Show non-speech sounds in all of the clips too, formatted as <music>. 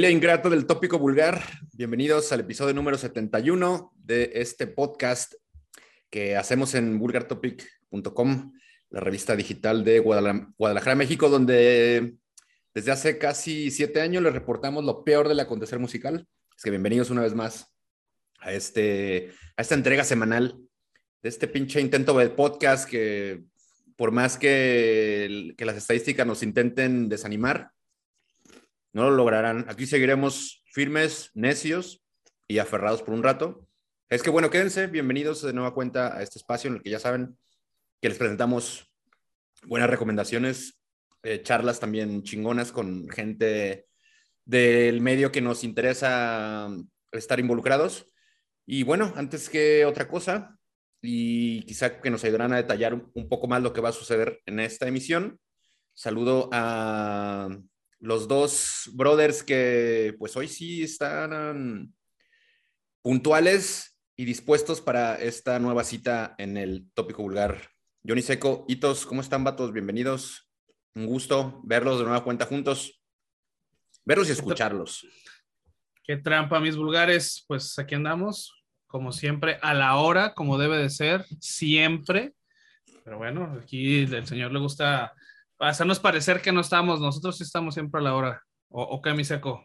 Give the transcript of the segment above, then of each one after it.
Familia ingrato del tópico vulgar, bienvenidos al episodio número 71 de este podcast que hacemos en vulgartopic.com, la revista digital de Guadalajara, México, donde desde hace casi siete años les reportamos lo peor del acontecer musical. Es que bienvenidos una vez más a, este, a esta entrega semanal de este pinche intento de podcast que por más que, que las estadísticas nos intenten desanimar, no lo lograrán. Aquí seguiremos firmes, necios y aferrados por un rato. Es que bueno, quédense, bienvenidos de nueva cuenta a este espacio en el que ya saben que les presentamos buenas recomendaciones, eh, charlas también chingonas con gente del medio que nos interesa estar involucrados. Y bueno, antes que otra cosa, y quizá que nos ayudarán a detallar un poco más lo que va a suceder en esta emisión, saludo a los dos brothers que pues hoy sí están puntuales y dispuestos para esta nueva cita en el tópico vulgar. Johnny Seco, Hitos, ¿cómo están, vatos? Bienvenidos. Un gusto verlos de nueva cuenta juntos. Verlos y escucharlos. Qué trampa, mis vulgares. Pues aquí andamos, como siempre, a la hora, como debe de ser, siempre. Pero bueno, aquí el señor le gusta hacernos parecer que no estamos, nosotros estamos siempre a la hora. ¿O, qué, mi seco?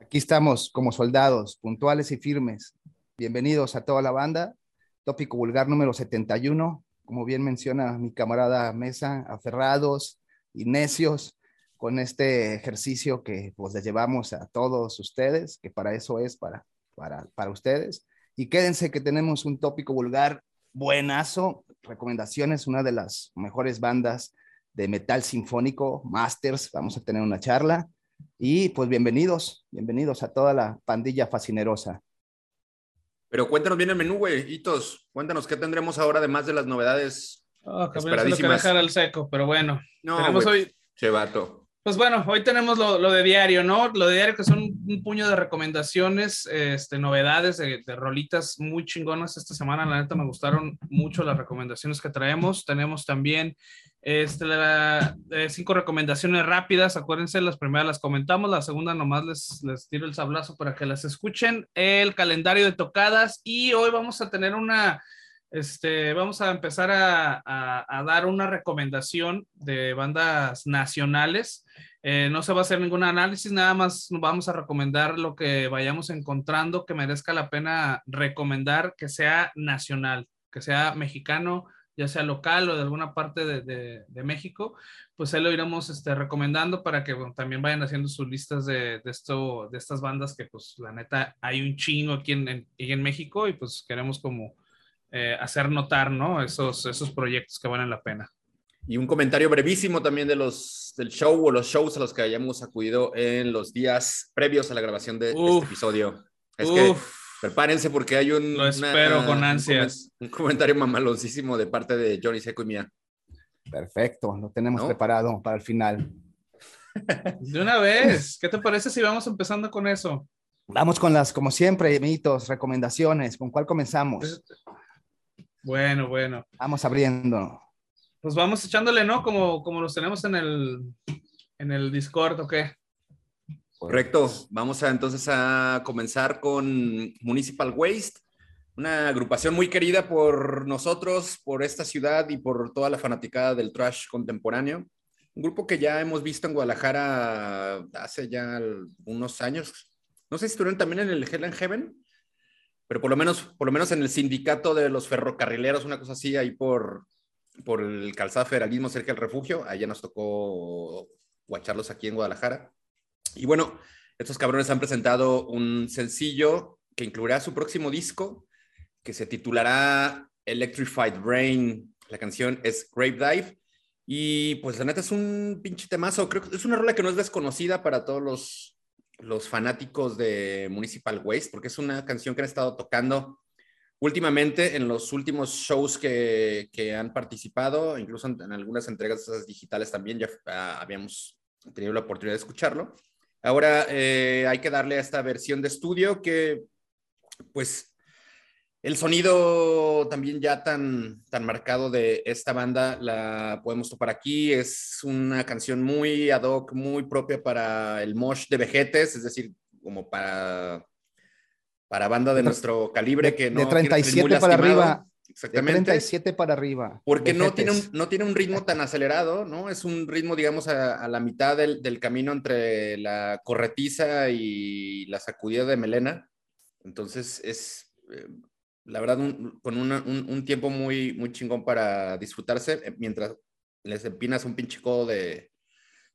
Aquí estamos como soldados, puntuales y firmes. Bienvenidos a toda la banda. Tópico vulgar número 71. Como bien menciona mi camarada Mesa, aferrados y necios con este ejercicio que pues les llevamos a todos ustedes, que para eso es para, para, para ustedes. Y quédense que tenemos un tópico vulgar buenazo, recomendaciones, una de las mejores bandas de metal sinfónico, Masters, vamos a tener una charla. Y pues bienvenidos, bienvenidos a toda la pandilla fascinerosa. Pero cuéntanos bien el menú, güey, Hitos. Cuéntanos qué tendremos ahora, además de las novedades oh, esperadísimas. Que dejar al seco, pero bueno. No, tenemos hoy... Chevato. Pues bueno, hoy tenemos lo, de diario, ¿no? Lo de diario que son un, puño de recomendaciones, este, novedades de, rolitas muy chingonas esta semana. La neta me gustaron mucho las recomendaciones que traemos. Tenemos también este, eh, cinco recomendaciones rápidas. Acuérdense, las primeras las comentamos, la segunda nomás les, les tiro el sablazo para que las escuchen. El calendario de tocadas y hoy vamos a tener una este, vamos a empezar a, dar una recomendación de bandas nacionales. Eh, no se va a hacer ningún análisis, nada más vamos a recomendar lo que vayamos encontrando que merezca la pena recomendar que sea nacional, que sea mexicano, ya sea local o de alguna parte de, México, pues ahí lo iremos este, recomendando para que también vayan haciendo sus listas de, esto, de estas bandas que pues la neta hay un chingo aquí en, en México y pues queremos como eh, hacer notar, ¿no? Esos, esos proyectos que valen la pena. Y un comentario brevísimo también de los, del show o los shows a los que hayamos acudido en los días previos a la grabación de este episodio. Es que prepárense porque hay un... Lo espero con ansias. Un, comentario mamaloncísimo de parte de Johnny Seco y mía. Perfecto, lo tenemos preparado para el final. <laughs> De una vez, ¿qué te parece si vamos empezando con eso? Vamos con las, como siempre, mitos, recomendaciones. ¿Con cuál comenzamos? Pues, bueno, bueno. Vamos abriendo. Pues vamos echándole, ¿no? Como, como los tenemos en el, en el Discord, ¿o qué? Correcto. Vamos a, entonces a comenzar con Municipal Waste, una agrupación muy querida por nosotros, por esta ciudad y por toda la fanaticada del trash contemporáneo. Un grupo que ya hemos visto en Guadalajara hace ya unos años. No sé si estuvieron también en el Hell and Heaven pero por lo menos, por lo menos en el sindicato de los ferrocarrileros, una cosa así, ahí por, por el calzado federalismo cerca del refugio, allá nos tocó guacharlos aquí en Guadalajara. Y bueno, estos cabrones han presentado un sencillo que incluirá su próximo disco, que se titulará Electrified Brain. La canción es Grave Dive. Y pues la neta es un pinche temazo. Creo que es una rola que no es desconocida para todos los, los fanáticos de Municipal Waste, porque es una canción que han estado tocando últimamente en los últimos shows que, han participado, incluso en, algunas entregas digitales también ya ah, habíamos tenido la oportunidad de escucharlo. Ahora eh, hay que darle a esta versión de estudio que, pues, El sonido también ya tan, tan marcado de esta banda la podemos topar aquí. Es una canción muy ad hoc, muy propia para el mosh de vejetes, es decir, como para, para banda de nuestro calibre que no de 37 para arriba. Exactamente. De 37 para arriba. Porque no tiene, un, no tiene un ritmo tan acelerado, ¿no? Es un ritmo, digamos, a, a la mitad del, del, camino entre la corretiza y la sacudida de melena. Entonces es, eh, la verdad, un, con una, un, un, tiempo muy, muy chingón para disfrutarse eh, mientras les empinas un pinche codo de...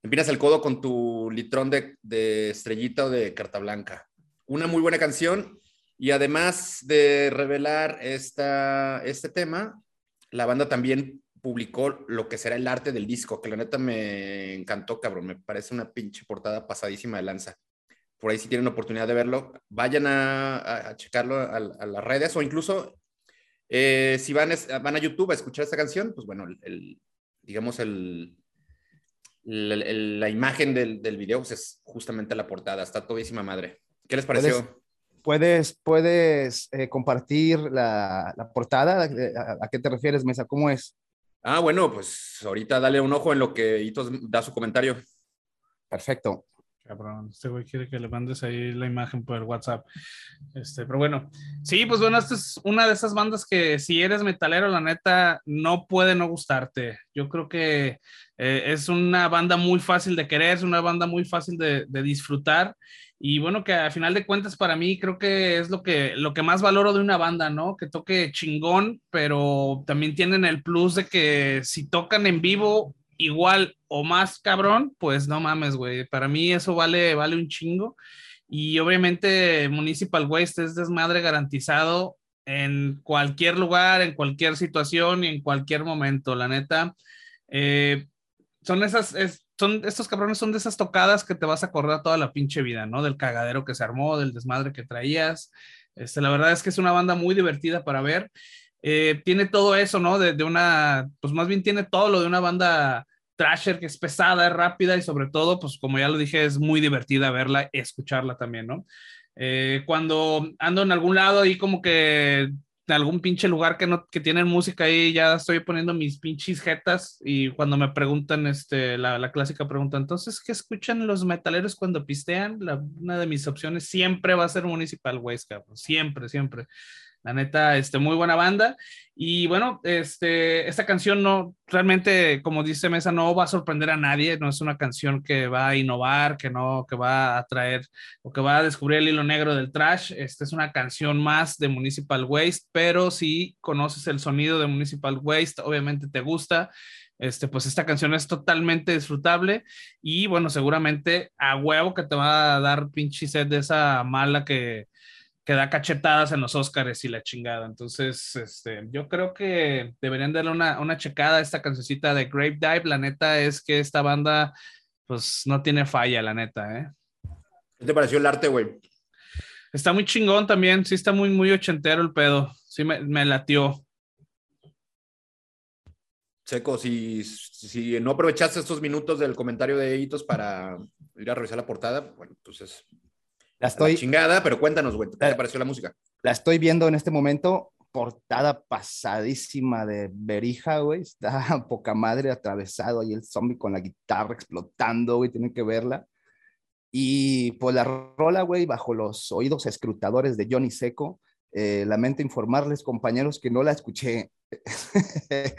Empinas el codo con tu litrón de, de estrellita o de carta blanca. Una muy buena canción y además de revelar esta, este tema, la banda también publicó lo que será el arte del disco, que la neta me encantó, cabrón. Me parece una pinche portada pasadísima de lanza. Por ahí si tienen oportunidad de verlo, vayan a, a checarlo a, a, las redes o incluso eh, si van, van a YouTube a escuchar esta canción, pues bueno, el, digamos el, la imagen del, del video pues es justamente la portada. Está todísima madre. ¿Qué les pareció? ¿Puedes, puedes eh, compartir la, la portada? ¿A, ¿A, qué te refieres, Mesa? ¿Cómo es? Ah, bueno, pues ahorita dale un ojo en lo que Hitos da su comentario. Perfecto. Cabrón, este güey quiere que le mandes ahí la imagen por el WhatsApp. Este, pero bueno, sí, pues bueno, esta es una de esas bandas que si eres metalero, la neta, no puede no gustarte. Yo creo que eh, es una banda muy fácil de querer, es una banda muy fácil de, de disfrutar y bueno, que a final de cuentas para mí creo que es lo que, lo que más valoro de una banda, ¿no? Que toque chingón, pero también tienen el plus de que si tocan en vivo igual o más cabrón, pues no mames, güey. Para mí eso vale, vale un chingo. Y obviamente Municipal Waste es desmadre garantizado en cualquier lugar, en cualquier situación y en cualquier momento, la neta. Eh, son esas, es, son, estos cabrones son de esas tocadas que te vas a acordar toda la pinche vida, ¿no? Del cagadero que se armó, del desmadre que traías. Este, la verdad es que es una banda muy divertida para ver. Eh, tiene todo eso, ¿no? De, una, pues más bien tiene todo lo de una banda trasher que es pesada, es rápida y sobre todo, pues como ya lo dije, es muy divertida verla, escucharla también, ¿no? Eh, cuando ando en algún lado y como que de algún pinche lugar que no que tienen música ahí, ya estoy poniendo mis pinches jetas y cuando me preguntan este la, la clásica pregunta, entonces ¿qué escuchan los metaleros cuando pistean? La, una de mis opciones siempre va a ser Municipal cabrón, siempre, siempre. La neta, este, muy buena banda. Y bueno, este, esta canción no, realmente, como dice Mesa, no va a sorprender a nadie. No es una canción que va a innovar, que no, que va a traer o que va a descubrir el hilo negro del trash. Esta es una canción más de Municipal Waste, pero si conoces el sonido de Municipal Waste, obviamente te gusta. Este, pues esta canción es totalmente disfrutable y bueno, seguramente a huevo que te va a dar pinche sed de esa mala que, que da cachetadas en los Oscars y la chingada. Entonces, este, yo creo que deberían darle una, una checada a esta cancioncita de Grave Dive. La neta es que esta banda, pues, no tiene falla, la neta, ¿eh? ¿Qué te pareció el arte, güey? Está muy chingón también, sí está muy, muy ochentero el pedo. Sí me, me latió. Seco, si, si no aprovechaste estos minutos del comentario de Hitos para ir a revisar la portada, bueno, entonces la estoy. La chingada, pero cuéntanos, güey, ¿qué te pareció la música? La estoy viendo en este momento, portada pasadísima de Berija, güey. Está <laughs> poca madre atravesado ahí el zombie con la guitarra explotando, güey. Tienen que verla. Y pues la rola, güey, bajo los oídos escrutadores de Johnny Seco. Eh, lamento informarles, compañeros, que no la escuché.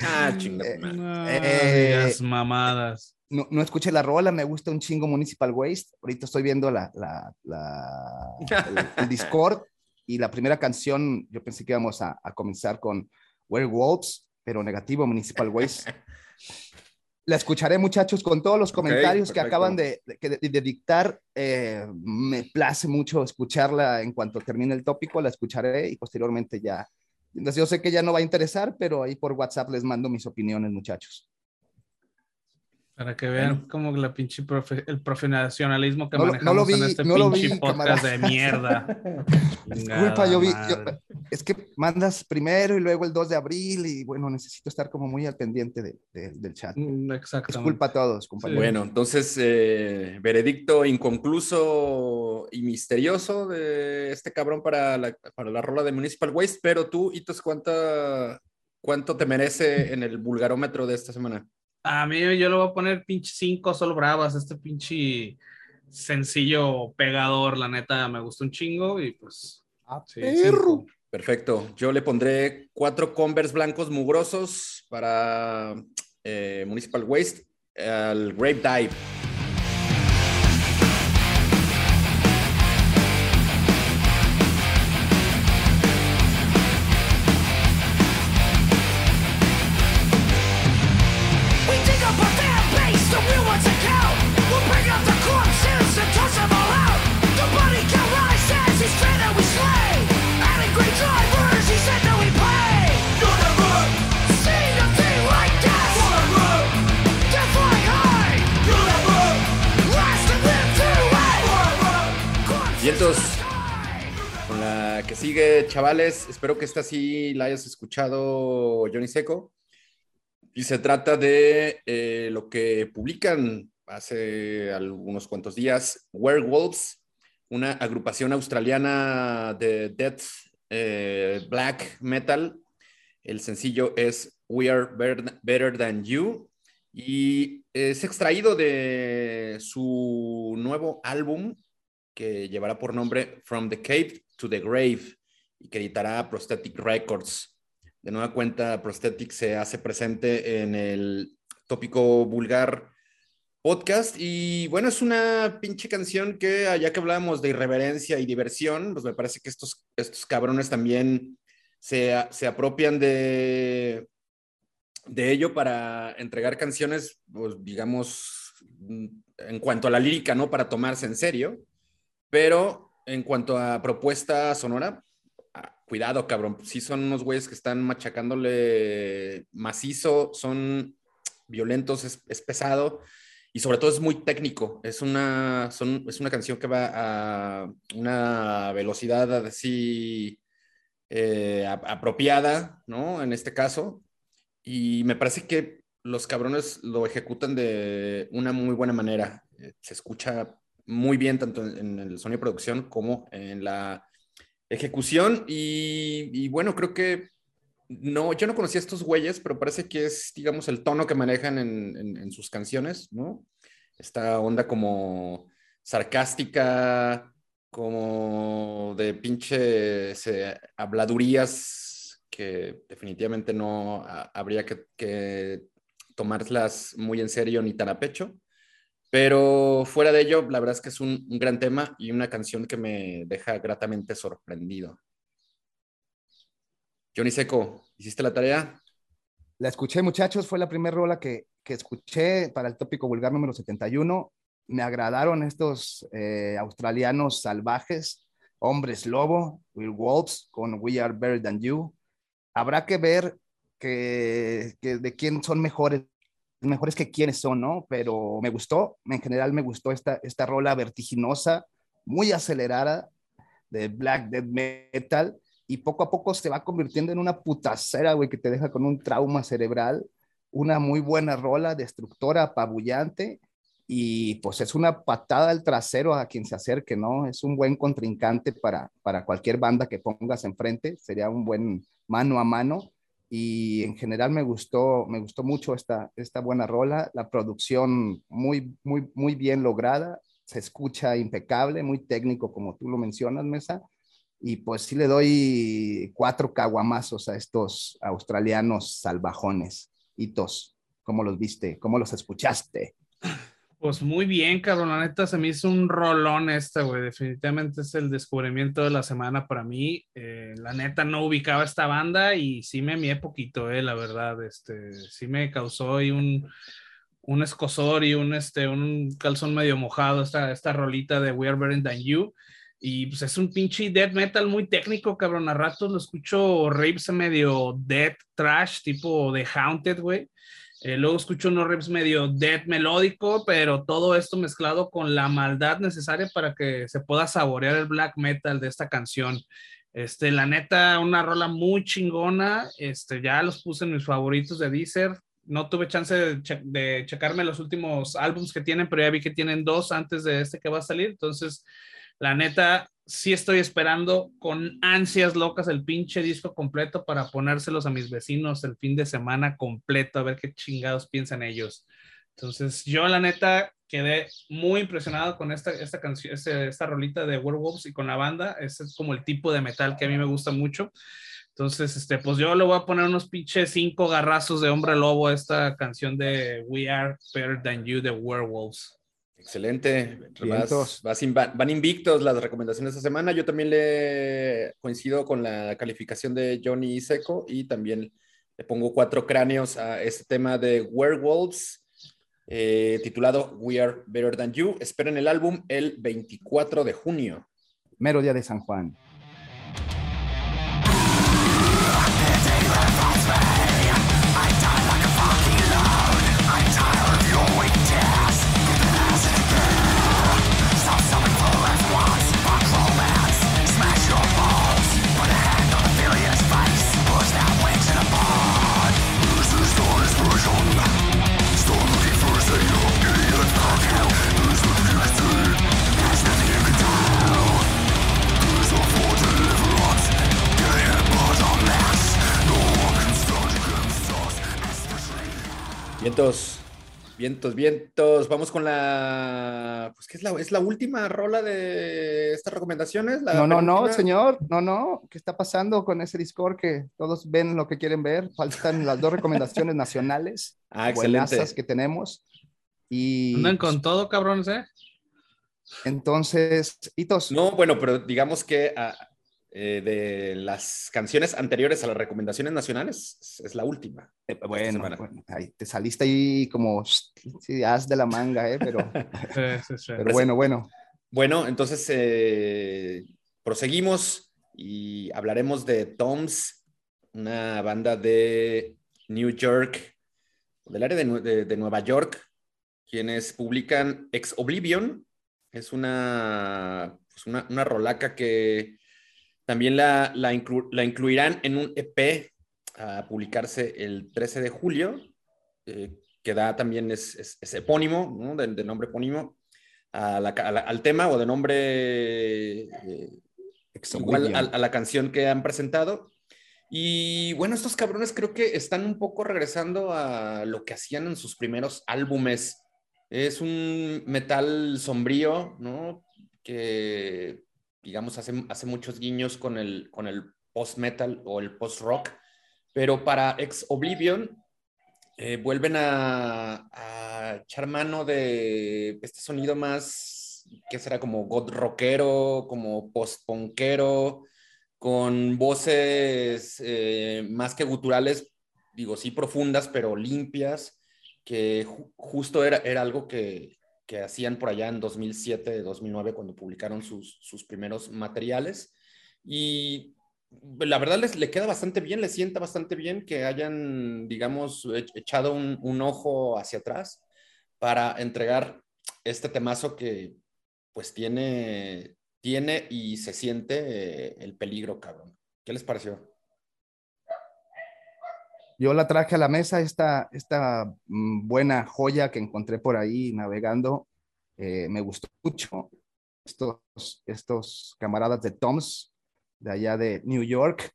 Ah, <laughs> chingada. No, eh, mamadas no, no, escuché la rola, me gusta un chingo Municipal Waste. Ahorita estoy viendo la, la, la el, el, <laughs> Discord y la primera canción, yo pensé que íbamos a, a comenzar con Werewolves, pero negativo Municipal Waste. la escucharé, muchachos, con todos los comentarios okay, que acaban de, de, de dictar. Eh, me place mucho escucharla en cuanto termine el tópico, la escucharé y posteriormente ya. Yo sé que ya no va a interesar, pero ahí por WhatsApp les mando mis opiniones, muchachos. Para que vean como la pinche el profesionalismo que no, manejamos no vi, en este no pinche podcast de mierda. <laughs> Disculpa, yo vi, es que mandas primero y luego el 2 de abril y bueno, necesito estar como muy al pendiente de, del chat. Mm, exacto. Disculpa a todos, compañeros. Bueno, entonces, eh, veredicto inconcluso y misterioso de este cabrón para la, para la rola de Municipal Waste, pero tú, Itos, ¿cuánta, ¿cuánto te merece en el vulgarómetro de esta semana? A mí yo le voy a poner pinche 5 solo bravas, este pinche sencillo pegador, la neta me gustó un chingo y pues... Ah, perro. Perfecto. Yo le pondré cuatro Converse blancos mugrosos para eh, Municipal Waste al Grape Dive. Chavales. Espero que esta sí la hayas escuchado, Johnny Seco. Y se trata de eh, lo que publican hace algunos cuantos días, Werewolves, una agrupación australiana de death eh, black metal. El sencillo es We Are Better Than You y es extraído de su nuevo álbum que llevará por nombre From the Cave to the Grave y que editará Prosthetic Records. De nueva cuenta, Prosthetic se hace presente en el tópico vulgar podcast y bueno, es una pinche canción que ya que hablábamos de irreverencia y diversión, pues me parece que estos, estos cabrones también se, se apropian de, de ello para entregar canciones, pues digamos, en cuanto a la lírica, ¿no? Para tomarse en serio. Pero en cuanto a propuesta sonora, cuidado, cabrón. Sí son unos güeyes que están machacándole macizo, son violentos, es, pesado y sobre todo es muy técnico. Es una, es una canción que va a una velocidad así eh, apropiada, ¿no? En este caso. Y me parece que los cabrones lo ejecutan de una muy buena manera. Eh, se escucha muy bien tanto en, el sonido de producción como en la ejecución. Y, bueno, creo que no, yo no conocía a estos güeyes, pero parece que es, digamos, el tono que manejan en, sus canciones, ¿no? Esta onda como sarcástica, como de pinche habladurías que definitivamente no habría que, que tomarlas muy en serio ni tan a pecho. Pero fuera de ello, la verdad es que es un, gran tema y una canción que me deja gratamente sorprendido. Johnny Seco, ¿hiciste la tarea? La escuché, muchachos, fue la primera rola que, escuché para el tópico vulgar número 71. Me agradaron estos eh, australianos salvajes, hombres lobo, Will Wolves, con We Are Better Than You. Habrá que ver que, que de quién son mejores mejores que quiénes son, ¿no? Pero me gustó, en general me gustó esta, esta rola vertiginosa, muy acelerada de black death metal y poco a poco se va convirtiendo en una putacera, güey, que te deja con un trauma cerebral, una muy buena rola, destructora, apabullante y pues es una patada al trasero a quien se acerque, ¿no? Es un buen contrincante para, para cualquier banda que pongas enfrente, sería un buen mano a mano y en general me gustó, me gustó mucho esta, esta buena rola, la producción muy, muy, muy bien lograda, se escucha impecable, muy técnico como tú lo mencionas, Mesa, y pues sí le doy cuatro caguamazos a estos australianos salvajones. Hitos, ¿cómo los viste? ¿Cómo los escuchaste? Pues muy bien, cabrón. La neta se me hizo un rolón este, güey. Definitivamente es el descubrimiento de la semana para mí. Eh, la neta no ubicaba esta banda y sí me mié poquito, eh, la verdad. Este, sí me causó ahí un, un escosor y un, este, un calzón medio mojado esta, esta rolita de We Are Better Than You. Y pues es un pinche death metal muy técnico, cabrón. A ratos lo escucho raves medio death trash, tipo de Haunted, güey Eh, luego escucho unos riffs medio death melódico, pero todo esto mezclado con la maldad necesaria para que se pueda saborear el black metal de esta canción. Este, la neta, una rola muy chingona. Este, ya los puse en mis favoritos de Deezer. No tuve chance de, de checarme los últimos álbumes que tienen, pero ya vi que tienen dos antes de este que va a salir. Entonces, la neta, sí estoy esperando con ansias locas el pinche disco completo para ponérselos a mis vecinos el fin de semana completo, a ver qué chingados piensan ellos. Entonces, yo la neta quedé muy impresionado con esta, esta canción, esta, esta rolita de Werewolves y con la banda. Ese es como el tipo de metal que a mí me gusta mucho. Entonces, este, pues yo le voy a poner unos pinches cinco garrazos de hombre lobo a esta canción de We Are Better Than You de Werewolves. Excelente. Vas, vas van invictos las recomendaciones de esta semana. Yo también le coincido con la calificación de Johnny Seco y también le pongo cuatro cráneos a este tema de Werewolves, eh, titulado We Are Better Than You. Esperen el álbum el 24 de junio. Mero día de San Juan. Vientos, vientos, vientos. Vamos con la. Pues, ¿qué es la, es la última rola de estas recomendaciones? no, no, no, señor. No, no. ¿Qué está pasando con ese Discord que todos ven lo que quieren ver? Faltan las dos recomendaciones nacionales. <laughs> Ah, excelente. que tenemos. Y. Andan con todo, cabrones, ¿eh? Entonces, hitos. No, bueno, pero digamos que ah, eh, de las canciones anteriores a las recomendaciones nacionales, es la última. Eh, bueno, ahí te saliste ahí como <sniffs> sí, haz de la manga, ¿eh? pero, <laughs> pero bueno, bueno. Bueno, entonces eh, proseguimos y hablaremos de Toms, una banda de New York, del área de, de Nueva York, quienes publican Ex Oblivion. Es una, pues una, una rolaca que también la, la, incluirán en un EP a publicarse el 13 de julio, eh, que da también es, epónimo, ¿no? de, nombre epónimo, al tema o de nombre eh, igual a, la canción que han presentado. Y bueno, estos cabrones creo que están un poco regresando a lo que hacían en sus primeros álbumes. Es un metal sombrío, ¿no? Que digamos, hace, hace muchos guiños con el, con el post-metal o el post-rock, pero para Ex Oblivion eh, vuelven a, a, echar mano de este sonido más, que será como god rockero, como post-punkero, con voces eh, más que guturales, digo, sí profundas, pero limpias, que justo era, era algo que, que hacían por allá en 2007, 2009, cuando publicaron sus, sus primeros materiales. Y la verdad les le queda bastante bien, les sienta bastante bien que hayan, digamos, echado un, un, ojo hacia atrás para entregar este temazo que pues tiene, tiene y se siente eh, el peligro, cabrón. ¿Qué les pareció? Yo la traje a la mesa, esta, esta mm, buena joya que encontré por ahí navegando. Eh, me gustó mucho. Estos, estos camaradas de Toms, de allá de New York,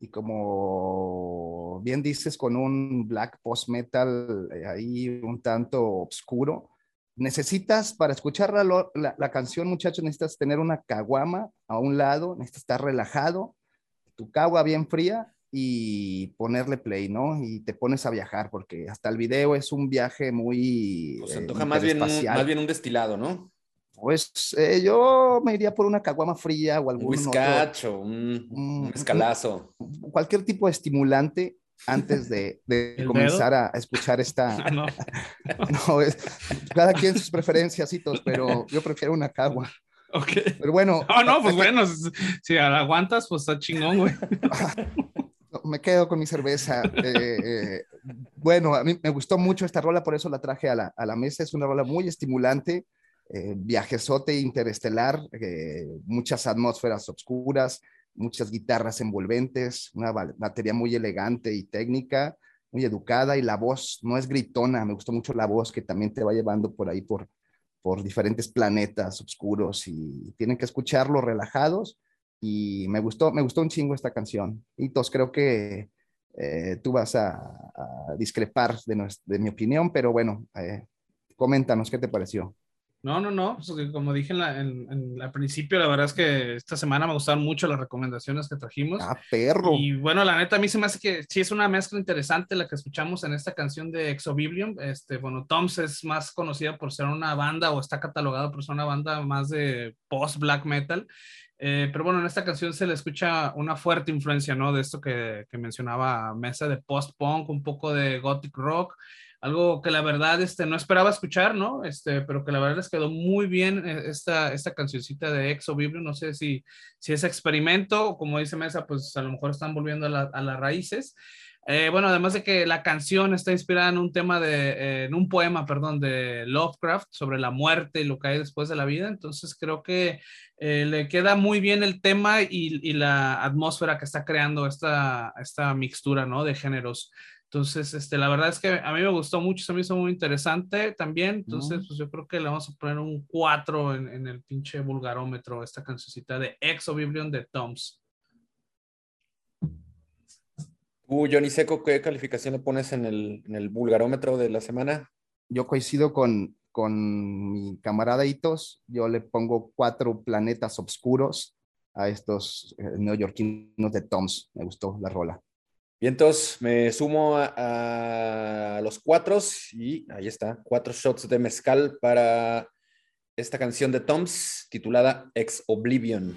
y como bien dices, con un black post metal eh, ahí un tanto oscuro. Necesitas, para escuchar la, la, la, canción, muchachos, necesitas tener una caguama a un lado, necesitas estar relajado, tu cagua bien fría y ponerle play, ¿no? Y te pones a viajar, porque hasta el video es un viaje muy... Pues se antoja más, bien un, más bien un destilado, ¿no? Pues eh, yo me iría por una caguama fría o algún... Un whiskacho, un, un escalazo. Cualquier tipo de estimulante antes de, de <laughs> comenzar a escuchar esta... Ah, no. <laughs> no es, cada quien sus preferencias, pero yo prefiero una cagua. Ok. Pero bueno. No, no, pues <laughs> bueno, si aguantas, pues está chingón, güey. Me quedo con mi cerveza. Eh, eh, bueno, a mí me gustó mucho esta rola, por eso la traje a la, a la mesa. Es una rola muy estimulante, eh, viajesote interestelar, eh, muchas atmósferas oscuras, muchas guitarras envolventes, una batería muy elegante y técnica, muy educada y la voz no es gritona, me gustó mucho la voz que también te va llevando por ahí por, por diferentes planetas oscuros y tienen que escucharlo relajados y me gustó, me gustó un chingo esta canción. Y todos creo que eh, tú vas a, discrepar de, de, mi opinión, pero bueno, eh, coméntanos qué te pareció. No, no, no. Pues, como dije en, al principio, la verdad es que esta semana me gustaron mucho las recomendaciones que trajimos. Ah, perro. Y bueno, la neta, a mí se me hace que sí es una mezcla interesante la que escuchamos en esta canción de Exobiblium. Este, bueno, Toms es más conocida por ser una banda o está catalogada por ser una banda más de post-black metal. Eh, pero bueno, en esta canción se le escucha una fuerte influencia, ¿no? De esto que, que mencionaba Mesa de post-punk, un poco de gothic rock algo que la verdad este, no esperaba escuchar, ¿no? Este, pero que la verdad les quedó muy bien eh, esta, esta cancioncita de Exo Biblio, no sé si, si es experimento o como dice Mesa, pues a lo mejor están volviendo a, a las raíces. Eh, bueno, además de que la canción está inspirada en un tema de, eh, en un poema, perdón, de Lovecraft sobre la muerte y lo que hay después de la vida, entonces creo que le queda muy bien el tema y, y, la atmósfera que está creando esta, esta mixtura, ¿no? De géneros. Entonces, este, la verdad es que a mí me gustó mucho, se me hizo muy interesante también. Entonces, pues yo creo que le vamos a poner un 4 en, en el pinche vulgarómetro, esta cancioncita de Exo Biblion de Toms. Uh, Johnny Seco, ¿qué calificación le pones en el, en el vulgarómetro de la semana? Yo coincido con, con mi camarada Itos. Yo le pongo cuatro planetas oscuros a estos eh, neoyorquinos de Toms. Me gustó la rola. Y entonces me sumo a, los cuatro y ahí está, cuatro shots de mezcal para esta canción de Toms titulada Ex Oblivion.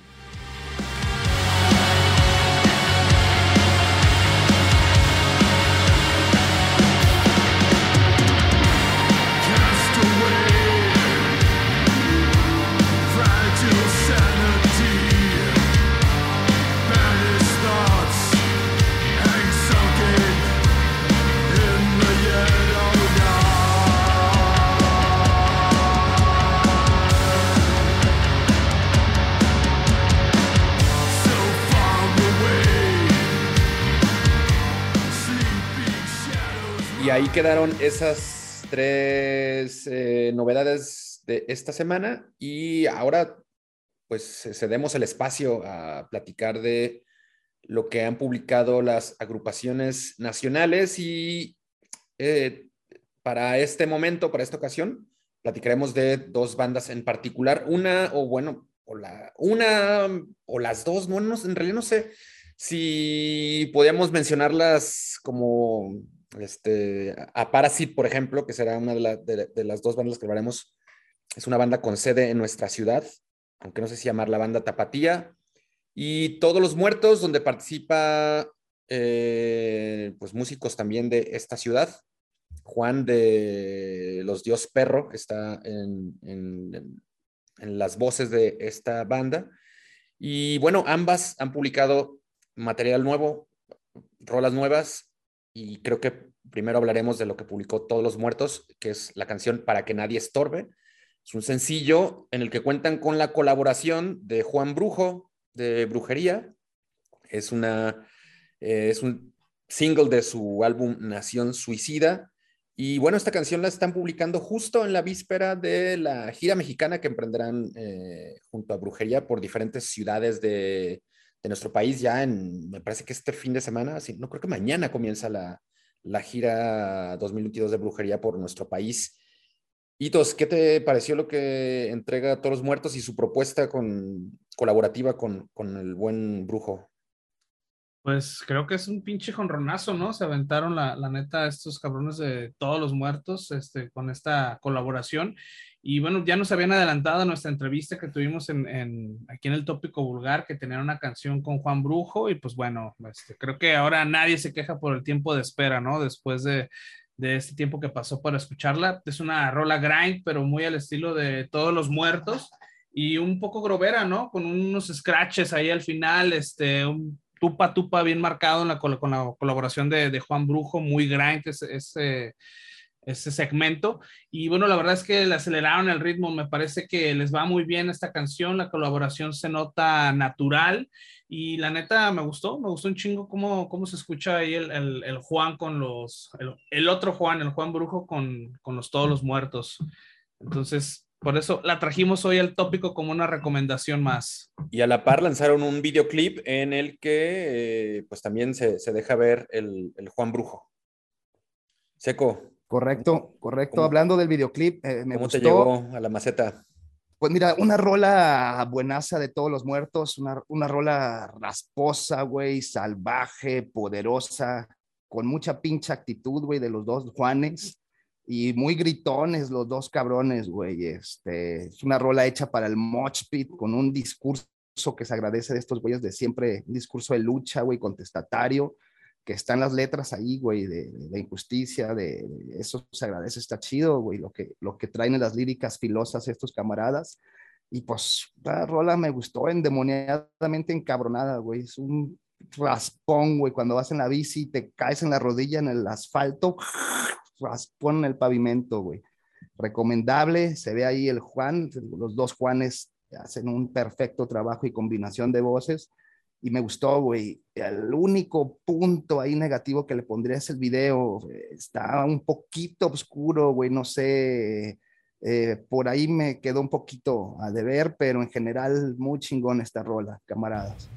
Quedaron esas tres eh, novedades de esta semana y ahora pues cedemos el espacio a platicar de lo que han publicado las agrupaciones nacionales y eh, para este momento, para esta ocasión, platicaremos de dos bandas en particular, una o bueno, o la, una o las dos, no, no en realidad no sé si podíamos mencionarlas como este, a Parasite, por ejemplo, que será una de, las dos bandas que hablaremos, es una banda con sede en nuestra ciudad, aunque no sé si llamar la banda Tapatía. Y Todos los Muertos, donde participa eh, pues músicos también de esta ciudad. Juan de Los Dios Perro está en las voces de esta banda. Y bueno, ambas han publicado material nuevo, rolas nuevas, y creo que primero hablaremos de lo que publicó Todos los Muertos, que es la canción Para que nadie estorbe. Es un sencillo en el que cuentan con la colaboración de Juan Brujo de Brujería. Es, una, eh, es un single de su álbum Nación Suicida. Y bueno, esta canción la están publicando justo en la víspera de la gira mexicana que emprenderán eh, junto a Brujería por diferentes ciudades de, de nuestro país ya en, me parece que este fin de semana, no creo que mañana comienza la, la gira 2022 de brujería por nuestro país. Hitos, ¿qué te pareció lo que entrega los Muertos y su propuesta con, colaborativa con, con el buen brujo? Pues creo que es un pinche jonronazo, ¿no? Se aventaron la, la, neta estos cabrones de todos los muertos este, con esta colaboración. Y bueno, ya nos habían adelantado nuestra entrevista que tuvimos en, en, aquí en el tópico vulgar, que tenían una canción con Juan Brujo, y pues bueno, este, creo que ahora nadie se queja por el tiempo de espera, ¿no? Después de, de este tiempo que pasó para escucharla. Es una rola grind, pero muy al estilo de todos los muertos y un poco grobera, ¿no? Con unos scratches ahí al final, este, tupa tupa bien marcado en la, con la colaboración de, de Juan Brujo, muy ese, ese, ese, segmento. Y bueno, la verdad es que le aceleraron el ritmo, me parece que les va muy bien esta canción, la colaboración se nota natural y la neta me gustó, me gustó un chingo cómo, cómo se escucha ahí el, el, el Juan con los, el, otro Juan, el Juan Brujo con, con los todos los muertos. Entonces, por eso la trajimos hoy al tópico como una recomendación más. Y a la par lanzaron un videoclip en el que eh, pues también se, se, deja ver el, el, Juan Brujo. Seco. Correcto, correcto. ¿Cómo, Hablando del videoclip, eh, me ¿Cómo gustó. te llegó a la maceta? Pues mira, una rola buenaza de todos los muertos, una, una rola rasposa, güey, salvaje, poderosa, con mucha pinche actitud, güey, de los dos Juanes y muy gritones los dos cabrones, güey. Este, es una rola hecha para el Moch Pit con un discurso que se agradece de estos güeyes de siempre, un discurso de lucha, güey, contestatario, que están las letras ahí, güey, de, de, injusticia, de, de, eso se agradece, está chido, güey, lo que, lo que traen en las líricas filosas estos camaradas. Y pues la rola me gustó endemoniadamente encabronada, güey. Es un raspón, güey, cuando vas en la bici te caes en la rodilla en el asfalto, <laughs> raspón en el pavimento, güey. Recomendable, se ve ahí el Juan, los dos Juanes hacen un perfecto trabajo y combinación de voces y me gustó, güey. El único punto ahí negativo que le pondría es el video. Está un poquito oscuro, güey, no sé. Eh, por ahí me quedó un poquito a deber, pero en general muy chingón esta rola, camaradas.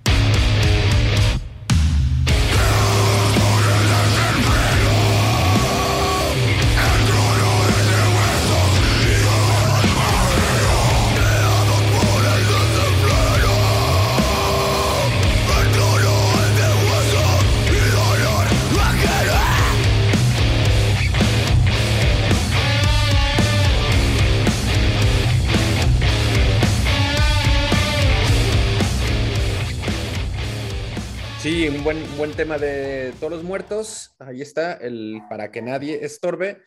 Buen, buen tema de todos los muertos. Ahí está, el para que nadie estorbe.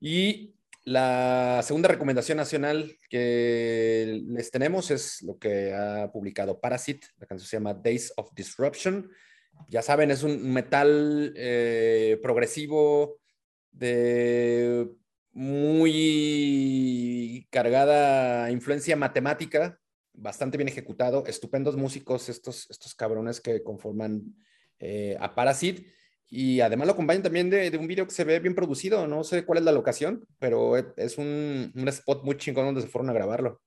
Y la segunda recomendación nacional que les tenemos es lo que ha publicado Parasite. La canción se llama Days of Disruption. Ya saben, es un metal eh, progresivo de muy cargada influencia matemática, bastante bien ejecutado, estupendos músicos estos, estos cabrones que conforman eh, a Parasite y además lo acompañan también de, de, un video que se ve bien producido, no sé cuál es la locación, pero es un, un spot muy chingón donde se fueron a grabarlo.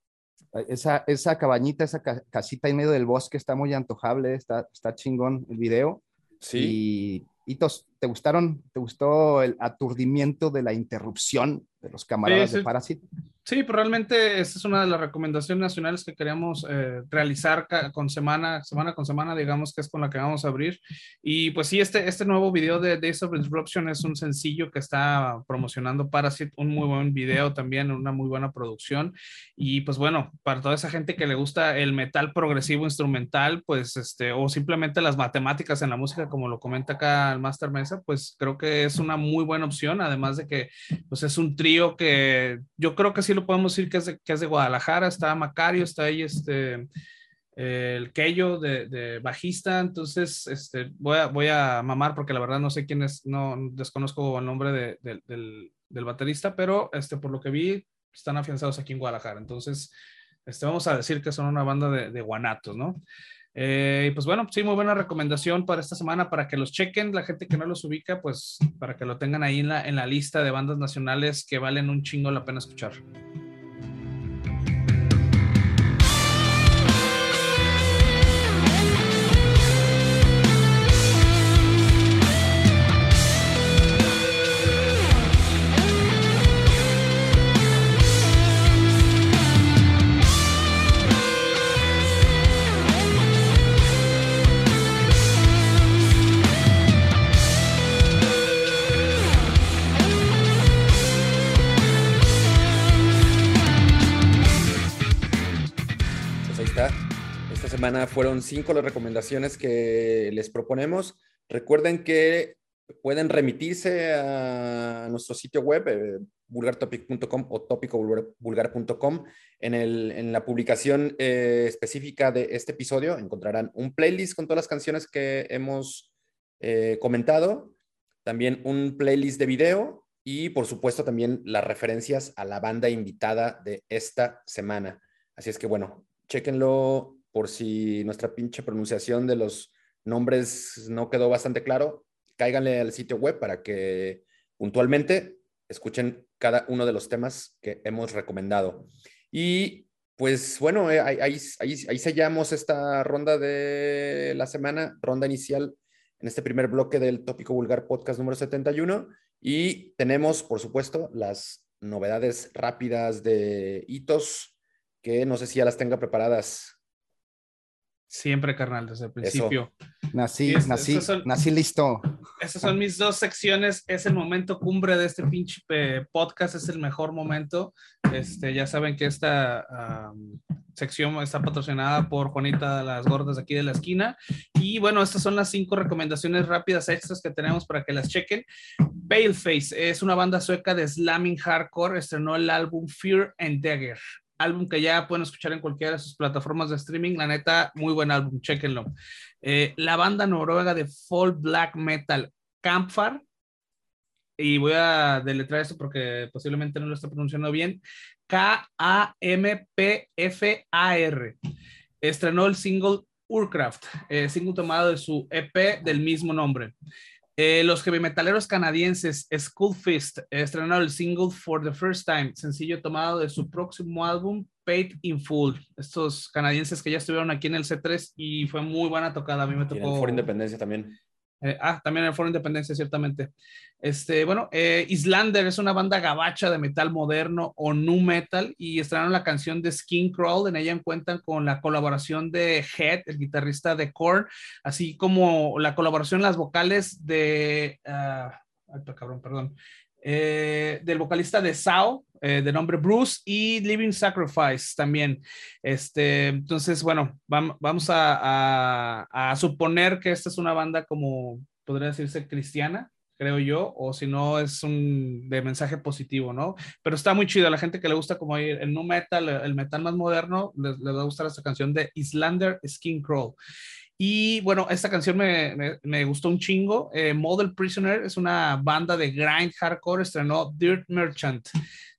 Esa, esa cabañita, esa ca casita en medio del bosque está muy antojable, está, está chingón el video. Sí. Y, Hitos, ¿te gustaron? ¿Te gustó el aturdimiento de la interrupción de los camaradas sí, sí. de Parasite? Sí, pero realmente esta es una de las recomendaciones nacionales que queríamos eh, realizar con semana, semana con semana, digamos que es con la que vamos a abrir. Y pues sí, este, este nuevo video de Days of Disruption es un sencillo que está promocionando Parasite, un muy buen video también, una muy buena producción. Y pues bueno, para toda esa gente que le gusta el metal progresivo instrumental, pues este, o simplemente las matemáticas en la música, como lo comenta acá el Master Mesa, pues creo que es una muy buena opción, además de que pues es un trío que yo creo que sí lo podemos decir que es de, que es de Guadalajara, está Macario, está ahí este, eh, el Keyo de, bajista, entonces este, voy, a, voy a mamar porque la verdad no sé quién es, no desconozco el nombre de, de, del, del, baterista, pero este, por lo que vi están afianzados aquí en Guadalajara, entonces este, vamos a decir que son una banda de, guanatos, ¿no? Eh, pues bueno, sí, muy buena recomendación para esta semana para que los chequen, la gente que no los ubica, pues para que lo tengan ahí en la, en la lista de bandas nacionales que valen un chingo la pena escuchar. Fueron cinco las recomendaciones que les proponemos. Recuerden que pueden remitirse a nuestro sitio web, eh, vulgartopic.com o topicovulgar.com. En, en la publicación eh, específica de este episodio encontrarán un playlist con todas las canciones que hemos eh, comentado, también un playlist de video y por supuesto también las referencias a la banda invitada de esta semana. Así es que bueno, chéquenlo por si nuestra pinche pronunciación de los nombres no quedó bastante claro, cáiganle al sitio web para que puntualmente escuchen cada uno de los temas que hemos recomendado. Y pues bueno, eh, ahí, ahí, ahí, sellamos esta ronda de la semana, ronda inicial en este primer bloque del Tópico Vulgar Podcast número 71. Y tenemos, por supuesto, las novedades rápidas de hitos, que no sé si ya las tenga preparadas. Siempre, carnal, desde el principio. Nací, nací, nací listo. Esas son mis dos secciones. Es el momento cumbre de este pinche podcast, es el mejor momento. Este, ya saben que esta sección está patrocinada por Juanita de las Gordas aquí de la esquina. Y bueno, estas son las cinco recomendaciones rápidas extras que tenemos para que las chequen. Paleface es una banda sueca de slamming hardcore. Estrenó el álbum Fear and Dagger álbum que ya pueden escuchar en cualquiera de sus plataformas de streaming. La neta, muy buen álbum, chequenlo. Eh, la banda noruega de folk black metal Campfire, y voy a deletrar esto porque posiblemente no lo estoy pronunciando bien, K-A-M-P-F-A-R. Estrenó el single Urcraft, eh, single tomado de su EP del mismo nombre. Eh, los heavy metaleros canadienses Skull Fist estrenaron el single For the First Time, sencillo tomado de su próximo álbum Paid in Full. Estos canadienses que ya estuvieron aquí en el C3 y fue muy buena tocada. A mí me tocó. en el Foro Independencia también. Eh, ah, también en el Foro Independencia, ciertamente. Este, bueno, eh, Islander es una banda gabacha de metal moderno o nu metal y estrenaron la canción de Skin Crawl. En ella cuentan con la colaboración de Head, el guitarrista de Korn, así como la colaboración las vocales de. Uh, cabrón, perdón. Eh, del vocalista de Sao, eh, de nombre Bruce, y Living Sacrifice también. Este, entonces, bueno, vamos a, a, suponer que esta es una banda como, podría decirse, cristiana, creo yo, o si no es un de mensaje positivo, ¿no? Pero está muy chido, la gente que le gusta como el nu metal, el metal más moderno, les, les va a gustar esta canción de Islander Skin Crawl. Y bueno, esta canción me, me, gustó un chingo. Eh, Model Prisoner es una banda de grind hardcore, estrenó Dirt Merchant,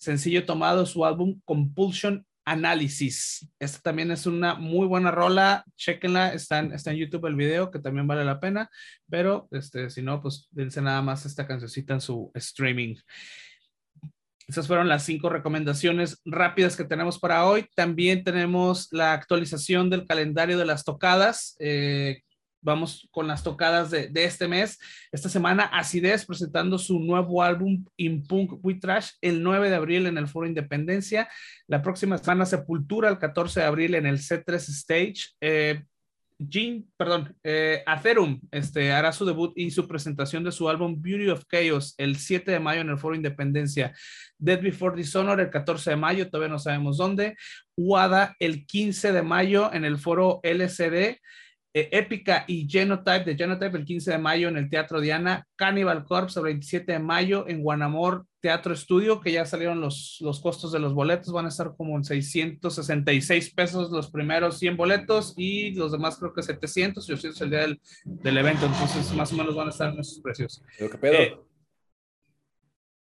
sencillo tomado su álbum Compulsion Analysis. Esta también es una muy buena rola, chequenla, está en, está en YouTube el video, que también vale la pena, pero este, si no, pues dense nada más esta cancioncita en su streaming. Esas fueron las cinco recomendaciones rápidas que tenemos para hoy. También tenemos la actualización del calendario de las tocadas. Eh, vamos con las tocadas de, este mes. Esta semana, Acidez presentando su nuevo álbum In Punk We Trash el 9 de abril en el Foro Independencia. La próxima semana, Sepultura el 14 de abril en el C3 Stage. Eh, Jean, perdón, eh, Atherum este, hará su debut y su presentación de su álbum Beauty of Chaos el 7 de mayo en el Foro Independencia. Dead Before Dishonor el 14 de mayo, todavía no sabemos dónde. UADA el 15 de mayo en el Foro LCD. Eh, Épica y Genotype de Genotype el 15 de mayo en el Teatro Diana, Cannibal Corpse el 27 de mayo en Guanamor Teatro Estudio, que ya salieron los, los costos de los boletos, van a estar como en 666 pesos los primeros 100 boletos y los demás creo que 700 y 800 el día del, del, evento, entonces más o menos van a estar en esos precios. ¿Qué pedo? Eh,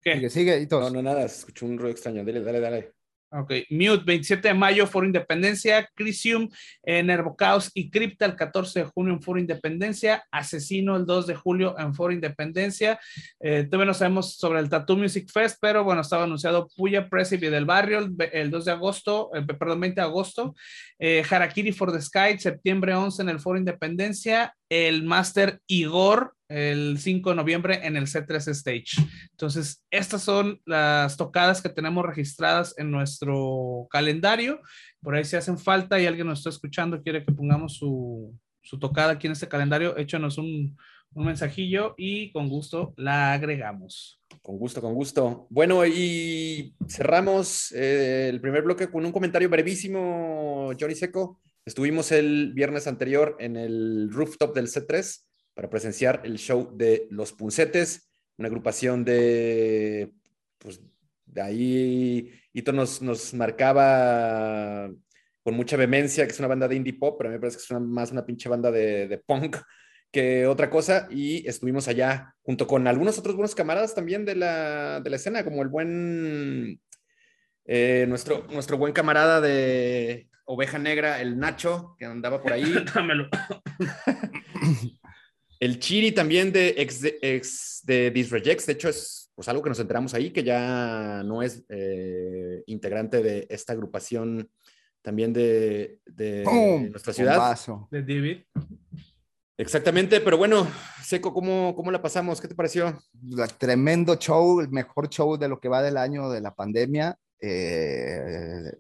¿Qué? Sigue, sigue, y No, no, nada, escucho un ruido extraño, dale, dale, dale. Ok, Mute, 27 de mayo, Foro Independencia, Crisium, eh, Nervocaos y Crypta el 14 de junio en Foro Independencia, Asesino el 2 de julio en Foro Independencia. Eh, todavía no sabemos sobre el Tattoo Music Fest, pero bueno, estaba anunciado Puya Presidio del Barrio el, 2 de agosto, eh, perdón, 20 de agosto, eh, Harakiri for the Sky, septiembre 11 en el Foro Independencia, el Master Igor el 5 de noviembre en el C3 Stage. Entonces, estas son las tocadas que tenemos registradas en nuestro calendario. Por ahí si hacen falta y alguien nos está escuchando, quiere que pongamos su, tocada aquí en este calendario, échanos un, un mensajillo y con gusto la agregamos. Con gusto, con gusto. Bueno, y cerramos eh, el primer bloque con un comentario brevísimo, Johnny Seco. Estuvimos el viernes anterior en el rooftop del C3 para presenciar el show de Los Puncetes, una agrupación de, pues, de ahí, Ito nos, nos marcaba con mucha vehemencia que es una banda de indie pop, pero a mí me parece que es más una pinche banda de, de punk que otra cosa y estuvimos allá junto con algunos otros buenos camaradas también de la, de la escena, como el buen, eh, nuestro, nuestro buen camarada de Oveja Negra, el Nacho, que andaba por ahí. <laughs> Dámelo. <laughs> el Chiri también de ex de, ex de Disrejects, de hecho es pues algo que nos enteramos ahí, que ya no es eh, integrante de esta agrupación también de, de ¡Pum! nuestra ciudad. De David. Exactamente, pero bueno, Seco, ¿cómo, ¿cómo la pasamos? ¿Qué te pareció? La- Tremendo show, el mejor show de lo que va del año de la pandemia. eh,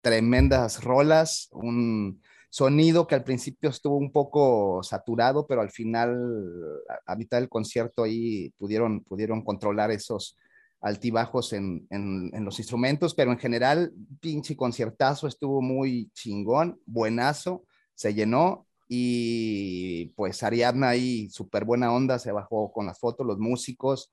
tremendas rolas, un sonido que al principio estuvo un poco saturado, pero al final, a, a mitad del concierto ahí pudieron, pudieron controlar esos altibajos en, en- en los instrumentos, pero en general, pinche conciertazo, estuvo muy chingón, buenazo, se llenó y pues Ariadna ahí, súper buena onda, se bajó con las fotos, los músicos,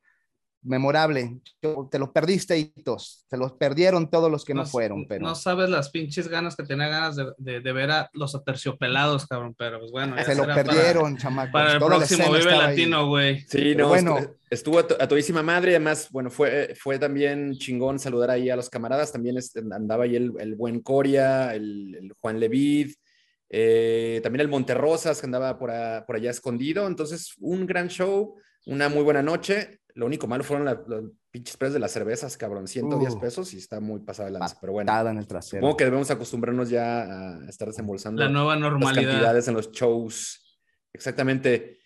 memorable. Yo- te lo perdiste, Hitos, se los perdieron todos los que no, fueron, pero No sabes las pinches ganas que tenía ganas de, de, de ver a los aterciopelados, cabrón, pero pues bueno. ya se lo perdieron, chamacos. Para, el Toda la próximo escena Vive. Latino, güey. Sí, Pero no, bueno. estu- estuvo a, to- a todísima madre, además, bueno, fue, fue también chingón saludar ahí a los camaradas, también andaba ahí el, el buen Coria, el, el Juan Levid, eh, también el Monterrosas que andaba por, a- por allá escondido, entonces un gran show, una muy buena noche, lo único malo fueron la- los pinches precios de las cervezas, cabrón, 110 Uh. pesos y está muy pasada de lanza, pero bueno, en el trasero. supongo que debemos acostumbrarnos ya a estar desembolsando La nueva las normalidad. cantidades en los shows. Exactamente.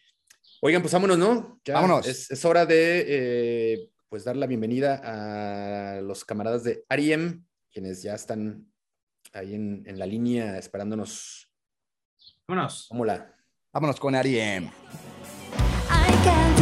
Oigan, pues vámonos, ¿no? Ya Vámonos. Es, es hora de eh, pues dar la bienvenida a los camaradas de Ariem, quienes ya están ahí en, en la línea esperándonos. Vámonos. ¿Cómo la? Vámonos con Ariem. I can't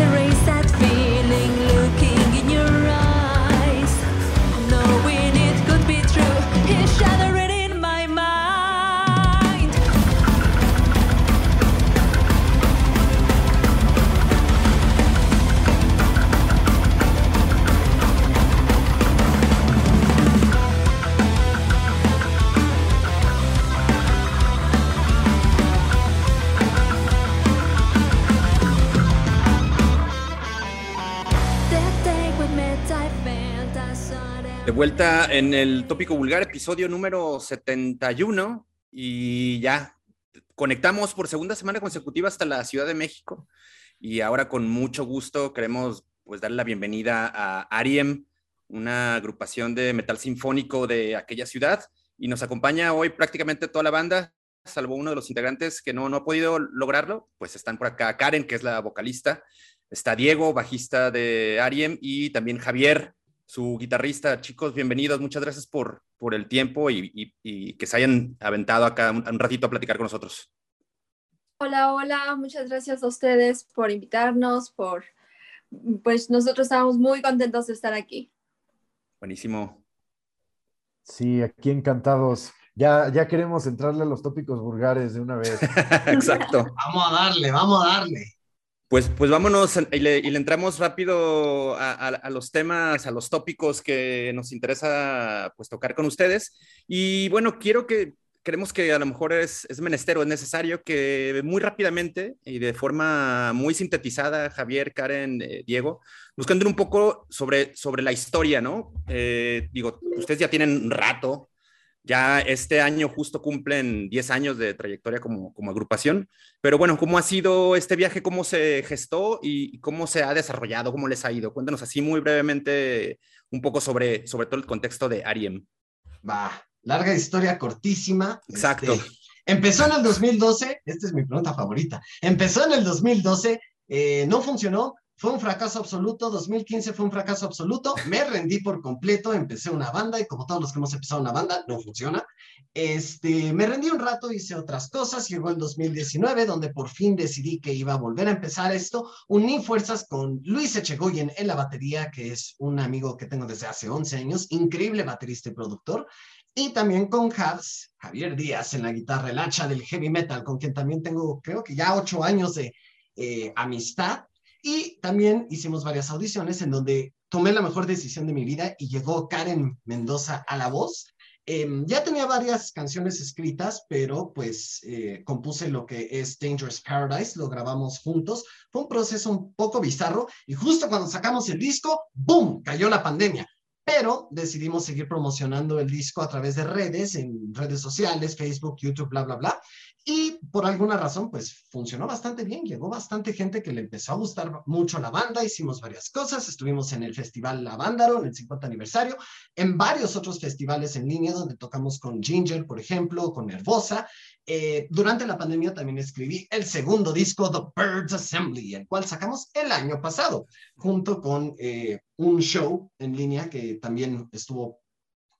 vuelta en el tópico vulgar, episodio número 71. Y ya conectamos por segunda semana consecutiva hasta la Ciudad de México. Y ahora con mucho gusto queremos pues darle la bienvenida a Ariem, una agrupación de metal sinfónico de aquella ciudad. Y nos acompaña hoy prácticamente toda la banda, salvo uno de los integrantes que no, no ha podido lograrlo. Pues están por acá Karen, que es la vocalista. Está Diego, bajista de Ariem, y también Javier, su guitarrista. Chicos, bienvenidos. Muchas gracias por, por el tiempo y, y- y que se hayan aventado acá un, un ratito a platicar con nosotros. Hola, hola, muchas gracias a ustedes por invitarnos, por, pues nosotros estamos muy contentos de estar aquí. Buenísimo. Sí, aquí encantados. Ya, ya queremos entrarle a los tópicos vulgares de una vez. <laughs> Exacto. Vamos a darle, vamos a darle. Pues, pues vámonos y le, entramos rápido a, los temas, a los tópicos que nos interesa pues tocar con ustedes. Y bueno, quiero que, creemos que a lo mejor es, es menester o es necesario que muy rápidamente y de forma muy sintetizada, Javier, Karen, eh, Diego, cuenten un poco sobre, sobre la historia, ¿no? Eh, digo, ustedes ya tienen un rato, ya este año justo cumplen 10 años de trayectoria como, como agrupación. Pero bueno, ¿cómo ha sido este viaje? ¿Cómo se gestó y cómo se ha desarrollado? ¿Cómo les ha ido? Cuéntanos así muy brevemente un poco sobre, sobre todo el contexto de Ariem. Va, larga historia cortísima. Exacto. Este, empezó en el 2012, esta es mi pregunta favorita. Empezó en el 2012, eh, no funcionó, fue un fracaso absoluto. 2015 fue un fracaso absoluto. Me rendí por completo, empecé una banda y como todos los que hemos empezado una banda, no funciona. Este, me rendí un rato, hice otras cosas. Llegó el 2019, donde por fin decidí que iba a volver a empezar esto. Uní fuerzas con Luis Echegoyen en la batería, que es un amigo que tengo desde hace 11 años, increíble baterista y productor. Y también con Javs, Javier Díaz en la guitarra, el hacha del heavy metal, con quien también tengo, creo que ya ocho años de eh, amistad. Y también hicimos varias audiciones en donde tomé la mejor decisión de mi vida y llegó Karen Mendoza a la voz. Em, ya tenía varias canciones escritas, pero pues eh, compuse lo que es Dangerous Paradise, lo grabamos juntos. Fue un proceso un poco bizarro y justo cuando sacamos el disco, ¡boom!, cayó la pandemia. Pero decidimos seguir promocionando el disco a través de redes, en redes sociales, Facebook, YouTube, bla, bla, bla. Y por alguna razón, pues funcionó bastante bien. Llegó bastante gente que le empezó a gustar mucho la banda. Hicimos varias cosas. Estuvimos en el Festival Lavándaro, en el 50 aniversario, en varios otros festivales en línea donde tocamos con Ginger, por ejemplo, con Nervosa. Eh, durante la pandemia también escribí el segundo disco, The Birds Assembly, el cual sacamos el año pasado, junto con eh, un show en línea que también estuvo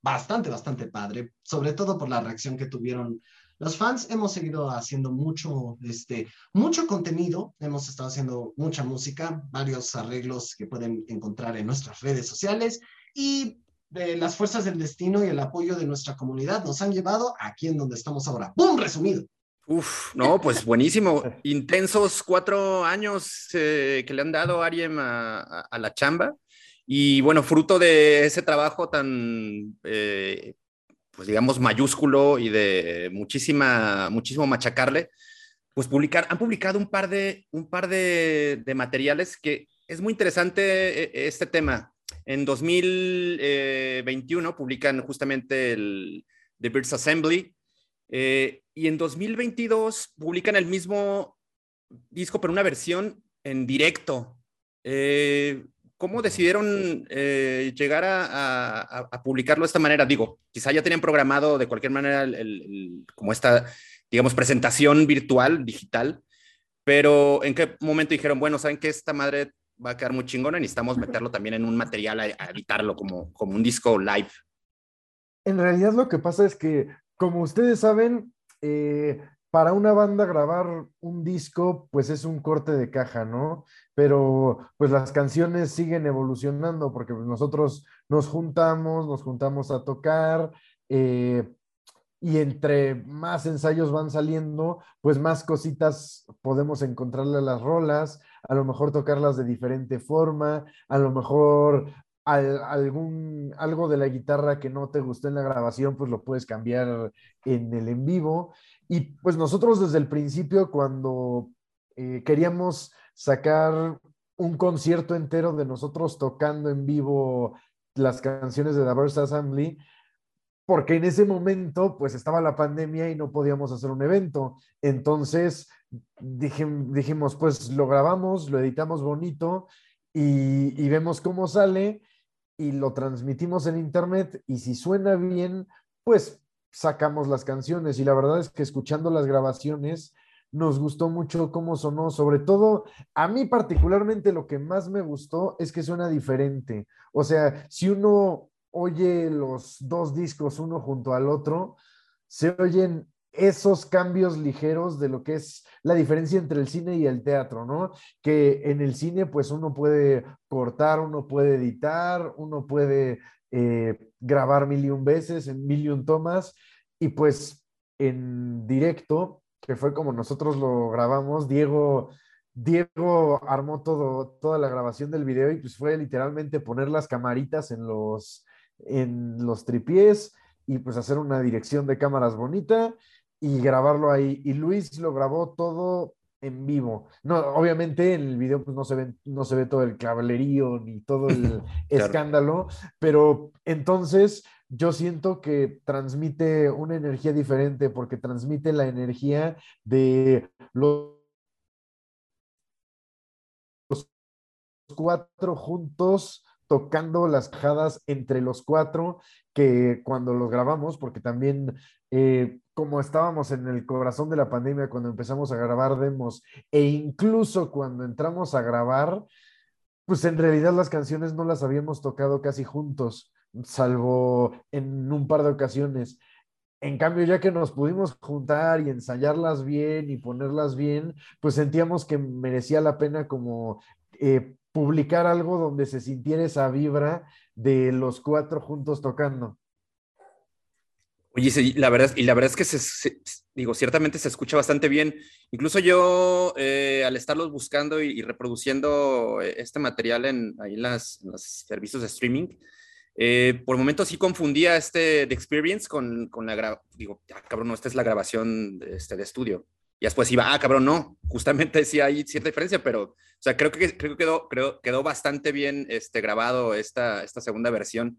bastante, bastante padre, sobre todo por la reacción que tuvieron los fans. Hemos seguido haciendo mucho, este, mucho contenido, hemos estado haciendo mucha música, varios arreglos que pueden encontrar en nuestras redes sociales y de las fuerzas del destino y el apoyo de nuestra comunidad nos han llevado aquí en donde estamos ahora. ¡Bum! Resumido. Uf, no, pues buenísimo. Intensos cuatro años eh, que le han dado Ariem a, a, a, la chamba. Y bueno, fruto de ese trabajo tan, eh, pues digamos, mayúsculo y de muchísima, muchísimo machacarle, pues publicar, han publicado un par de, un par de, de materiales que es muy interesante eh, este tema. En 2021 publican justamente el The Birds Assembly eh, y en 2022 publican el mismo disco, pero una versión en directo. Eh, ¿Cómo decidieron eh, llegar a, a, a, publicarlo de esta manera? Digo, quizá ya tenían programado de cualquier manera el, el, el, como esta, digamos, presentación virtual, digital, pero ¿en qué momento dijeron, bueno, saben que esta madre va a quedar muy chingona, necesitamos meterlo también en un material a, a editarlo como, como un disco live. En realidad lo que pasa es que, como ustedes saben, eh, para una banda grabar un disco, pues es un corte de caja, ¿no? Pero pues las canciones siguen evolucionando porque pues, nosotros nos juntamos, nos juntamos a tocar, eh, y entre más ensayos van saliendo, pues más cositas podemos encontrarle a las rolas, a lo mejor tocarlas de diferente forma, a lo mejor al, algún, algo de la guitarra que no te gustó en la grabación, pues lo puedes cambiar en el en vivo. Y pues nosotros desde el principio, cuando eh, queríamos sacar un concierto entero de nosotros tocando en vivo las canciones de Burst Assembly, porque en ese momento pues estaba la pandemia y no podíamos hacer un evento. Entonces dijimos, pues lo grabamos, lo editamos bonito y, vemos cómo sale y lo transmitimos en internet y si suena bien, pues sacamos las canciones y la verdad es que escuchando las grabaciones nos gustó mucho cómo sonó, sobre todo a mí particularmente lo que más me gustó es que suena diferente. O sea, si uno oye los dos discos uno junto al otro, se oyen esos cambios ligeros de lo que es la diferencia entre el cine y el teatro, ¿no? Que en el cine pues uno puede cortar, uno puede editar, uno puede eh, grabar mil y un veces, en mil y un tomas, y pues en directo, que fue como nosotros lo grabamos, Diego, Diego armó todo, toda la grabación del video y pues fue literalmente poner las camaritas en los, en los tripiés y pues hacer una dirección de cámaras bonita y grabarlo ahí. Y Luis lo grabó todo en vivo. No, obviamente en el video pues no se ve, no se ve todo el clavalerío ni todo el <laughs> claro. escándalo, pero entonces yo siento que transmite una energía diferente porque transmite la energía de los cuatro juntos tocando las cajadas entre los cuatro que cuando los grabamos, porque también eh, como estábamos en el corazón de la pandemia cuando empezamos a grabar demos e incluso cuando entramos a grabar, pues en realidad las canciones no las habíamos tocado casi juntos, salvo en un par de ocasiones. En cambio, ya que nos pudimos juntar y ensayarlas bien y ponerlas bien, pues sentíamos que merecía la pena como eh, publicar algo donde se sintiera esa vibra de los cuatro juntos tocando. Oye, la verdad, y la verdad es que se, se- digo, ciertamente se escucha bastante bien. Incluso yo, eh, al estarlos buscando y, reproduciendo eh, este material en ahí los servicios de streaming, eh, por momentos sí confundía este The Experience con, con la. Digo, ah, cabrón, no, esta es la grabación este, de estudio. Y después iba, ah, cabrón, no. Justamente sí hay cierta diferencia, pero, o sea, creo que, creo que quedó, creo, quedó bastante bien este, grabado esta, esta segunda versión.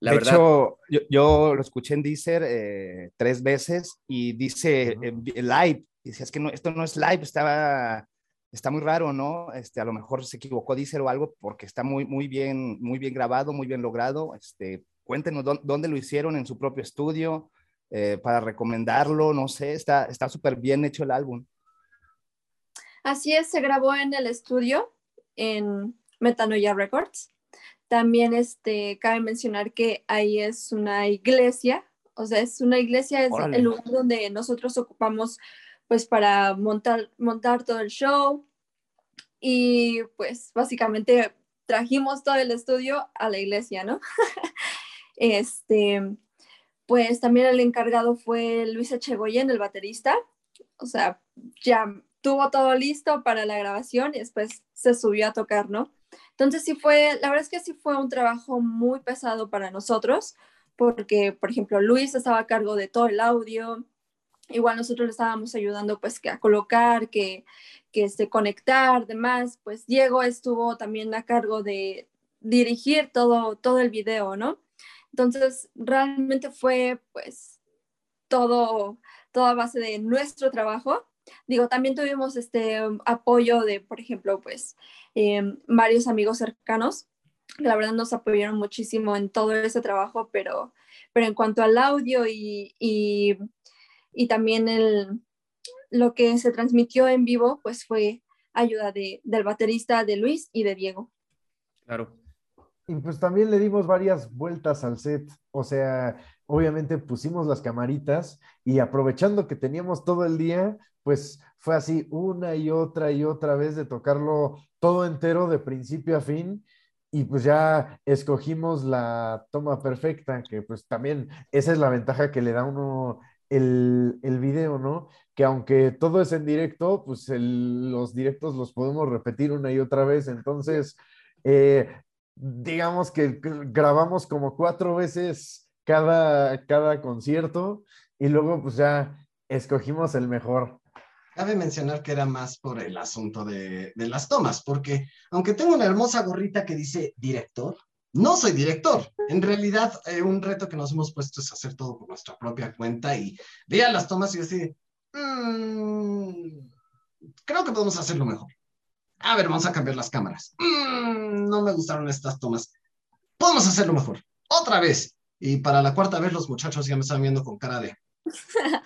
La de verdad. hecho, yo, yo lo escuché en Deezer eh, tres veces y dice Ujú. eh, vi- live. Dice, es que no, esto no es live, estaba, está muy raro, ¿no? Este, a lo mejor se equivocó Deezer o algo porque está muy, muy, bien, muy bien grabado, muy bien logrado. Este, cuéntenos dónde, dónde lo hicieron en su propio estudio eh, para recomendarlo, no sé, está está súper bien hecho el álbum. Así es, se grabó en el estudio en Metanoia Records. También este, cabe mencionar que ahí es una iglesia, o sea, es una iglesia, es Órale. el lugar donde nosotros ocupamos pues para montar, montar todo el show y pues básicamente trajimos todo el estudio a la iglesia, ¿no? <laughs> este, pues también el encargado fue Luis Echegoyen, el baterista, o sea, ya tuvo todo listo para la grabación y después se subió a tocar, ¿no? Entonces sí fue, la verdad es que sí fue un trabajo muy pesado para nosotros, porque, por ejemplo, Luis estaba a cargo de todo el audio, igual nosotros le estábamos ayudando pues que a colocar, que, que este, conectar, demás, pues Diego estuvo también a cargo de dirigir todo, todo el video, ¿no? Entonces, realmente fue pues todo, todo a base de nuestro trabajo. Digo, también tuvimos este um, apoyo de, por ejemplo, pues eh, varios amigos cercanos, que la verdad nos apoyaron muchísimo en todo ese trabajo, pero, pero en cuanto al audio y, y, y también el, lo que se transmitió en vivo, pues fue ayuda de, del baterista de Luis y de Diego. Claro. Y pues también le dimos varias vueltas al set, o sea, obviamente pusimos las camaritas y aprovechando que teníamos todo el día, pues fue así una y otra y otra vez de tocarlo todo entero de principio a fin y pues ya escogimos la toma perfecta, que pues también esa es la ventaja que le da uno el, el video, ¿no? Que aunque todo es en directo, pues los directos los podemos repetir una y otra vez, entonces... eh, digamos que grabamos como cuatro veces cada, cada concierto y luego pues ya escogimos el mejor. Cabe mencionar que era más por el asunto de, de las tomas, porque aunque tengo una hermosa gorrita que dice director, no soy director. En realidad, eh, un reto que nos hemos puesto es hacer todo por nuestra propia cuenta y veía las tomas y decir, "Mm, creo que podemos hacerlo mejor. A ver, vamos a cambiar las cámaras. "Mm, no me gustaron estas tomas. Podemos hacerlo mejor. Otra vez. Y para la cuarta vez los muchachos ya me están viendo con cara de... <laughs>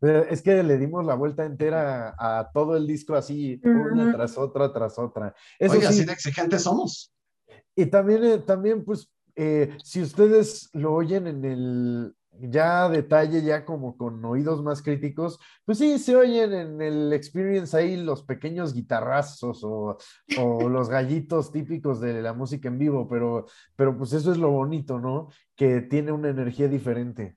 Pero es que le dimos la vuelta entera a todo el disco así, una tras otra, tras otra. Eso Oye, sí, así de exigentes somos. Y también, eh, también pues, eh, si ustedes lo oyen en el ya a detalle, ya como con oídos más críticos, pues sí, se oyen en el experience ahí los pequeños guitarrazos o, o los gallitos típicos de la música en vivo, pero, pero pues eso es lo bonito, ¿no? Que tiene una energía diferente.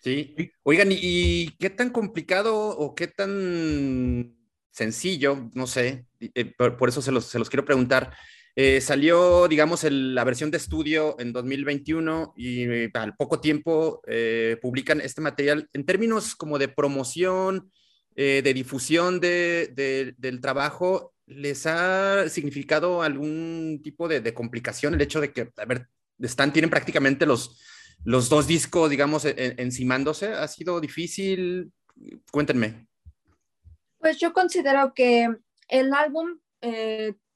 Sí. Oigan, ¿y, qué tan complicado o qué tan sencillo, no sé, eh, por, por eso se los, se los quiero preguntar. Eh, salió, digamos, la versión de estudio en 2021 y eh, al poco tiempo eh, publican este material. En términos como de promoción, de difusión de- de- del trabajo, ¿les ha significado algún tipo de, complicación el hecho de que, a ver, están, tienen prácticamente los, los dos discos, digamos, en- en- encimándose? ¿Ha sido difícil? Cuéntenme. Pues yo considero que el álbum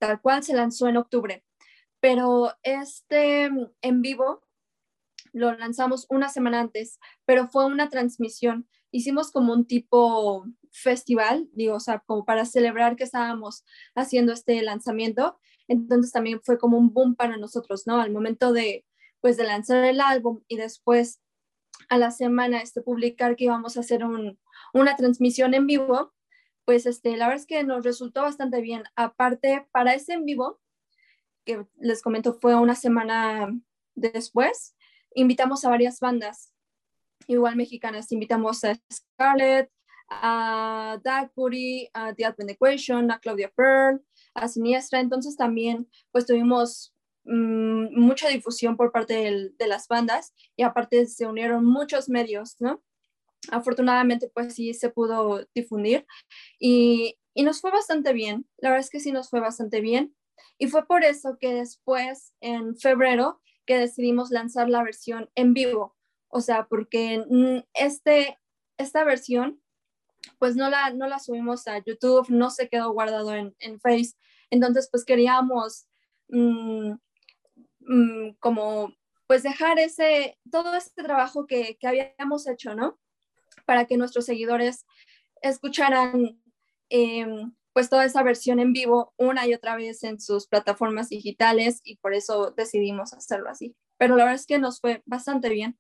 tal cual se lanzó en octubre, pero este mm, en vivo lo lanzamos una semana antes, pero fue una transmisión. Hicimos como un tipo festival, digo, o sea, como para celebrar que estábamos haciendo este lanzamiento. Entonces también fue como un boom para nosotros, ¿no? Al momento de, pues, de lanzar el álbum y después a la semana este, publicar que íbamos a hacer un, una transmisión en vivo, pues este, la verdad es que nos resultó bastante bien. Aparte, para ese en vivo, que les comento fue una semana después, invitamos a varias bandas igual mexicanas, invitamos a Scarlett, a Dagbury, a The Advent Equation, a Claudia Pearl, a Siniestra, entonces también pues tuvimos mm, mucha difusión por parte de las bandas y aparte se unieron muchos medios, ¿no? Afortunadamente pues sí se pudo difundir y, y nos fue bastante bien, la verdad es que sí nos fue bastante bien y fue por eso que después en febrero que decidimos lanzar la versión en vivo, o sea, porque mm, este, esta versión pues no la, no la subimos a YouTube, no se quedó guardado en, en Face. Entonces, pues queríamos mm, mm, como pues dejar ese, todo este trabajo que, que habíamos hecho, ¿no? Para que nuestros seguidores escucharan em, pues toda esa versión en vivo una y otra vez en sus plataformas digitales y por eso decidimos hacerlo así. Pero la verdad es que nos fue bastante bien.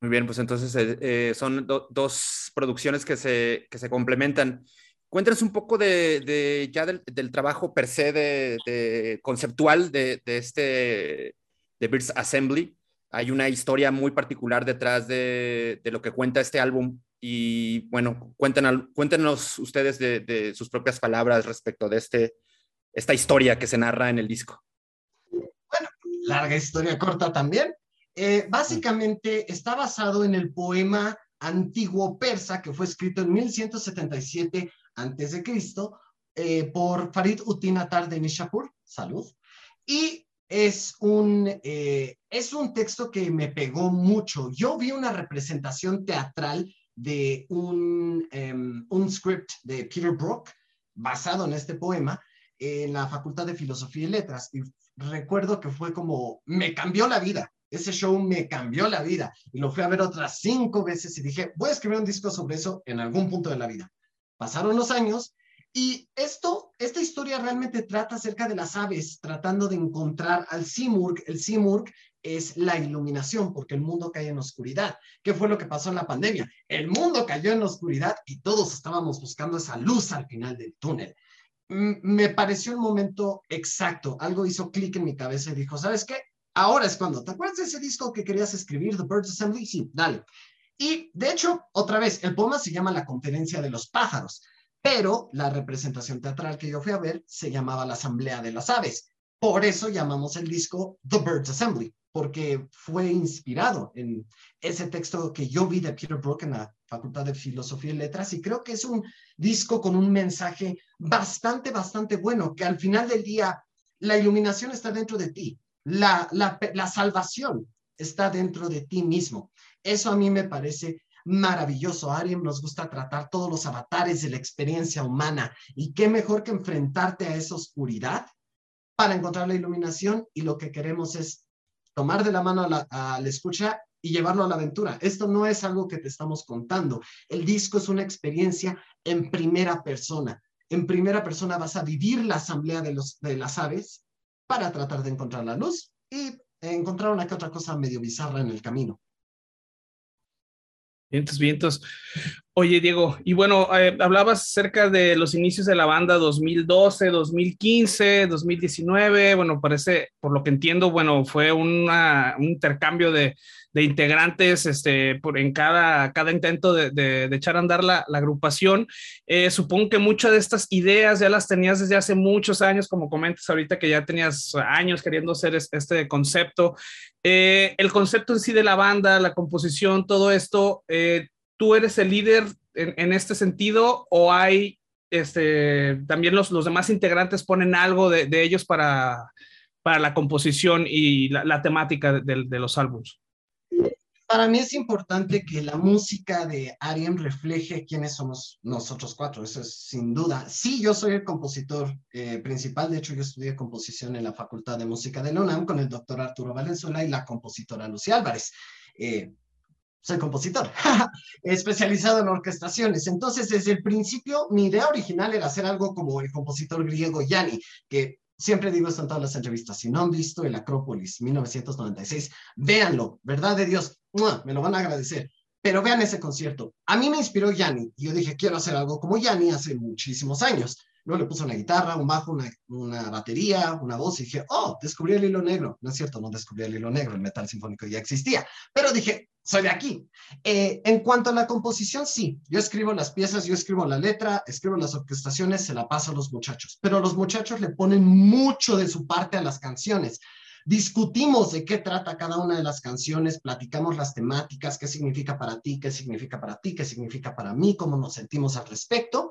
Muy bien, pues entonces eh, eh, son do- dos producciones que se, que se complementan. Cuéntanos un poco de, de ya del, del trabajo per se de conceptual de, de este de Birds Assembly. Hay una historia muy particular detrás de, lo que cuenta este álbum y bueno, cuéntanos, cuéntenos ustedes de, sus propias palabras respecto de este, esta historia que se narra en el disco. larga historia corta también. Eh, básicamente está basado en el poema antiguo persa que fue escrito en 1177 antes de Cristo eh, por Farid Utin Atar de Nishapur, salud, y es un, eh, es un texto que me pegó mucho. Yo vi una representación teatral de un, em, un script de Peter Brook basado en este poema en la Facultad de Filosofía y Letras y recuerdo que fue como, me cambió la vida. Ese show me cambió la vida y lo fui a ver otras cinco veces y dije, voy a escribir un disco sobre eso en algún punto de la vida. Pasaron los años y esto, esta historia realmente trata acerca de las aves tratando de encontrar al Simurg. El Simurg es la iluminación porque el mundo cae en oscuridad. ¿Qué fue lo que pasó en la pandemia? El mundo cayó en oscuridad y todos estábamos buscando esa luz al final del túnel me pareció el momento exacto. Algo hizo clic en mi cabeza y dijo, ¿sabes qué? Ahora es cuando. ¿Te acuerdas de ese disco que querías escribir, The Birds Assembly? Sí, dale. Y de hecho, otra vez, el poema se llama La Conferencia de los Pájaros, pero la representación teatral que yo fui a ver se llamaba La Asamblea de las Aves. Por eso llamamos el disco The Birds Assembly, porque fue inspirado en ese texto que yo vi de Peter Brook en la Facultad de Filosofía y Letras y creo que es un disco con un mensaje bastante, bastante bueno, que al final del día la iluminación está dentro de ti, la, la, la salvación está dentro de ti mismo. Eso a mí me parece maravilloso. A Ariem nos gusta tratar todos los avatares de la experiencia humana y qué mejor que enfrentarte a esa oscuridad para encontrar la iluminación y lo que queremos es tomar de la mano a la, a la escucha y llevarlo a la aventura. Esto no es algo que te estamos contando. El disco es una experiencia en primera persona. En primera persona vas a vivir la asamblea de, los, de las aves para tratar de encontrar la luz y encontrar una que otra cosa medio bizarra en el camino. Vientos, vientos. Oye, Diego, y bueno, eh, hablabas acerca de los inicios de la banda 2012, 2015, 2019. Bueno, parece, por lo que entiendo, bueno, fue un intercambio de, integrantes este, por, en cada, cada intento de, echar a andar la, la agrupación. Eh, supongo que muchas de estas ideas ya las tenías desde hace muchos años, como comentas ahorita que ya tenías años queriendo hacer este concepto. Eh, el concepto en sí de la banda, la composición, todo esto, eh, ¿tú eres el líder en, este sentido o hay, este, también los, los demás integrantes ponen algo de, de ellos para, para la composición y la, temática de, de, los álbumes? Para mí es importante que la música de Ariem refleje quiénes somos nosotros cuatro, eso es sin duda. Sí, yo soy el compositor eh, principal, de hecho yo estudié composición en la Facultad de Música de la con el doctor Arturo Valenzuela y la compositora Lucía Álvarez. Eh, soy compositor, <laughs> especializado en orquestaciones. Entonces, desde el principio, mi idea original era hacer algo como el compositor griego Yanni, que siempre digo esto en todas las entrevistas, si no han visto el Acrópolis 1996, véanlo, verdad de Dios, me lo van a agradecer. Pero vean ese concierto. A mí me inspiró Yanni yo dije, quiero hacer algo como Yanni hace muchísimos años. Luego le puse una guitarra, un bajo, una, batería, una voz y dije, oh, descubrí el hilo negro. No es cierto, no descubrí el hilo negro, el metal sinfónico ya existía. Pero dije, soy de aquí. Eh, en cuanto a la composición, sí, yo escribo las piezas, yo escribo la letra, escribo las orquestaciones, se la paso a los muchachos. Pero los muchachos le ponen mucho de su parte a las canciones. Discutimos de qué trata cada una de las canciones, platicamos las temáticas, qué significa para ti, qué significa para ti, qué significa para mí, cómo nos sentimos al respecto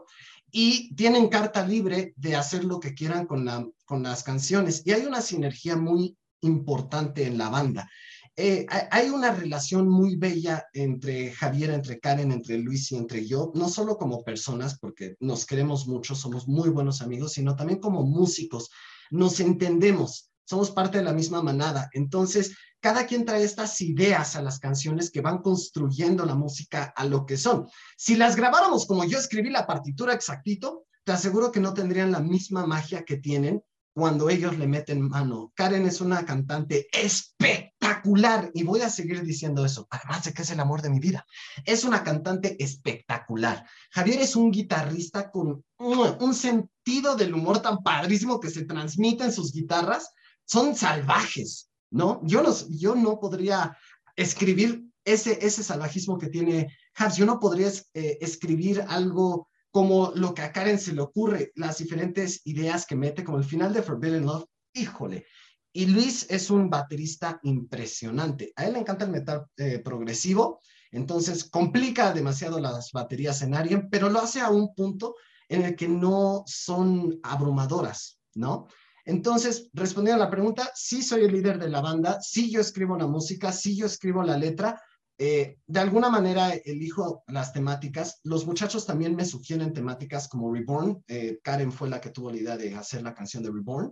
y tienen carta libre de hacer lo que quieran con, la, con las canciones. Y hay una sinergia muy importante en la banda. Eh, hay- una relación muy bella entre Javier, entre Karen, entre Luis y entre yo, no solo como personas, porque nos queremos mucho, somos muy buenos amigos, sino también como músicos. Nos entendemos, somos parte de la misma manada. Entonces, cada quien trae estas ideas a las canciones que van construyendo la música a lo que son. Si las grabáramos como yo escribí la partitura exactito, te aseguro que no tendrían la misma magia que tienen cuando ellos le meten mano. Karen es una cantante espectacular y voy a seguir diciendo eso, además de que es el amor de mi vida. Es una cantante espectacular. Javier es un guitarrista con un sentido del humor tan padrísimo que se transmite en sus guitarras. Son salvajes, ¿no? Yo no, yo no podría escribir ese, ese salvajismo que tiene Habs. Yo no podría eh, escribir algo como lo que a Karen se le ocurre, las diferentes ideas que mete, como el final de Forbidden Love, híjole. Y Luis es un baterista impresionante. A él le encanta el metal eh, progresivo, entonces complica demasiado las baterías en Arien, pero lo hace a un punto en el que no son abrumadoras, ¿no? Entonces, respondiendo a la pregunta, sí soy el líder de la banda, sí yo escribo la música, sí yo escribo la letra, eh, de alguna manera elijo las temáticas. Los muchachos también me sugieren temáticas como Reborn. Eh, Karen fue la que tuvo la idea de hacer la canción de Reborn.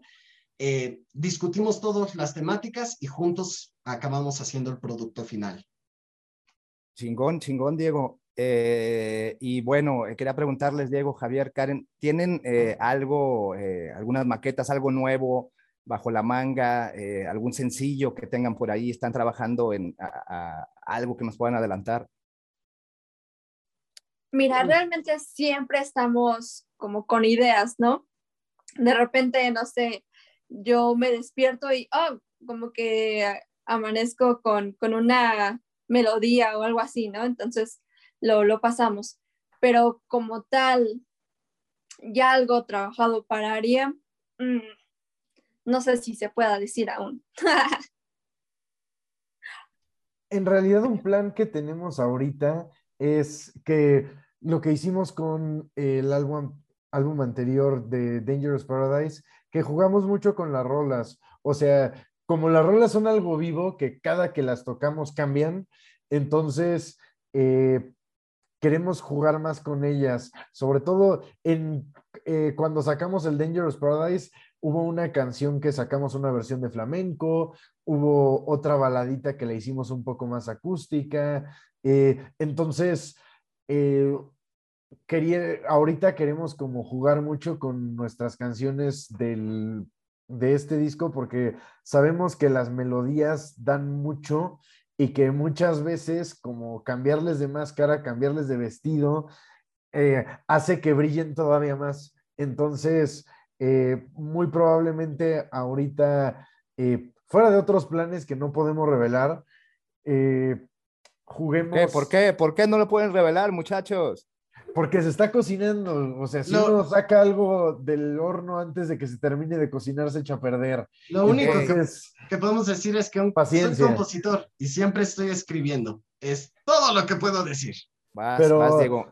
Eh, discutimos todas las temáticas y juntos acabamos haciendo el producto final. Chingón, chingón, Diego. Eh, y bueno, eh, quería preguntarles, Diego, Javier, Karen, ¿tienen eh, algo, eh, algunas maquetas, algo nuevo bajo la manga, eh, algún sencillo que tengan por ahí? ¿Están trabajando en a- a algo que nos puedan adelantar? Mira, realmente siempre estamos como con ideas, ¿no? De repente, no sé, yo me despierto y, oh, como que amanezco con, con una melodía o algo así, ¿no? Entonces lo, lo pasamos. Pero como tal, ya algo trabajado para Aria, mm, no sé si se pueda decir aún. <laughs> En realidad un plan que tenemos ahorita es que lo que hicimos con el álbum, álbum anterior de Dangerous Paradise, que jugamos mucho con las rolas. O sea, como las rolas son algo vivo, que cada que las tocamos cambian, entonces eh, queremos jugar más con ellas. Sobre todo en, eh, cuando sacamos el Dangerous Paradise, hubo una canción que sacamos una versión de flamenco, hubo otra baladita que le hicimos un poco más acústica. eh, entonces, eh, quería, ahorita queremos como jugar mucho con nuestras canciones del, de este disco porque sabemos que las melodías dan mucho y que muchas veces como cambiarles de máscara, cambiarles de vestido, eh, hace que brillen todavía más. Entonces, eh, muy probablemente ahorita, eh, fuera de otros planes que no podemos revelar, juguemos. ¿Qué? ¿Por qué? ¿Por qué no lo pueden revelar, muchachos? Porque se está cocinando. O sea, si Lo- uno saca algo del horno antes de que se termine de cocinar, se echa a perder. Lo único que, que podemos decir es que un, soy compositor y siempre estoy escribiendo. Es todo lo que puedo decir. Vas, Pero- vas, Diego.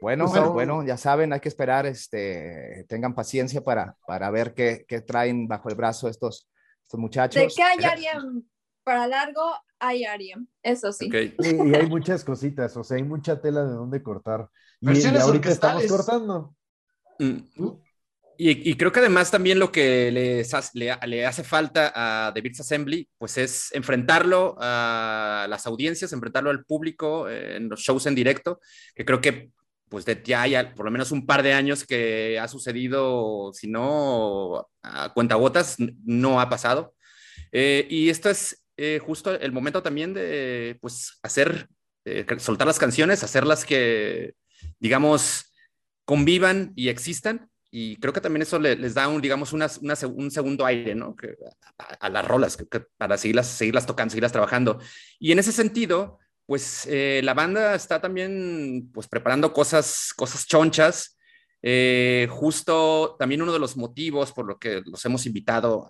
Bueno, Pues bueno, ya saben, hay que esperar, este, tengan paciencia para, para ver qué, qué traen bajo el brazo estos, estos muchachos. De que hay Ariam para largo, hay Ariam, eso sí. Ok. y, y hay muchas cositas, o sea, hay mucha tela de dónde cortar. Y, y Versiones ahorita estamos cortando. Mm. Y, y creo que además también lo que les hace- le, le hace falta a The Beats Assembly, pues es enfrentarlo a las audiencias, enfrentarlo al público eh, en los shows en directo, que creo que pues de, ya hay por lo menos un par de años que ha sucedido, si no a cuentagotas, no ha pasado. Eh, y esto es eh, justo el momento también de pues hacer, eh, soltar las canciones, hacerlas que, digamos, convivan y existan y creo que también eso le- les da un, digamos, una- un segundo aire, ¿no? A, las rolas, que para seguirlas, seguirlas tocando, seguirlas trabajando. Y en ese sentido, pues eh, la banda está también, pues preparando cosas, cosas chonchas. Eh, justo también uno de los motivos por lo que los hemos invitado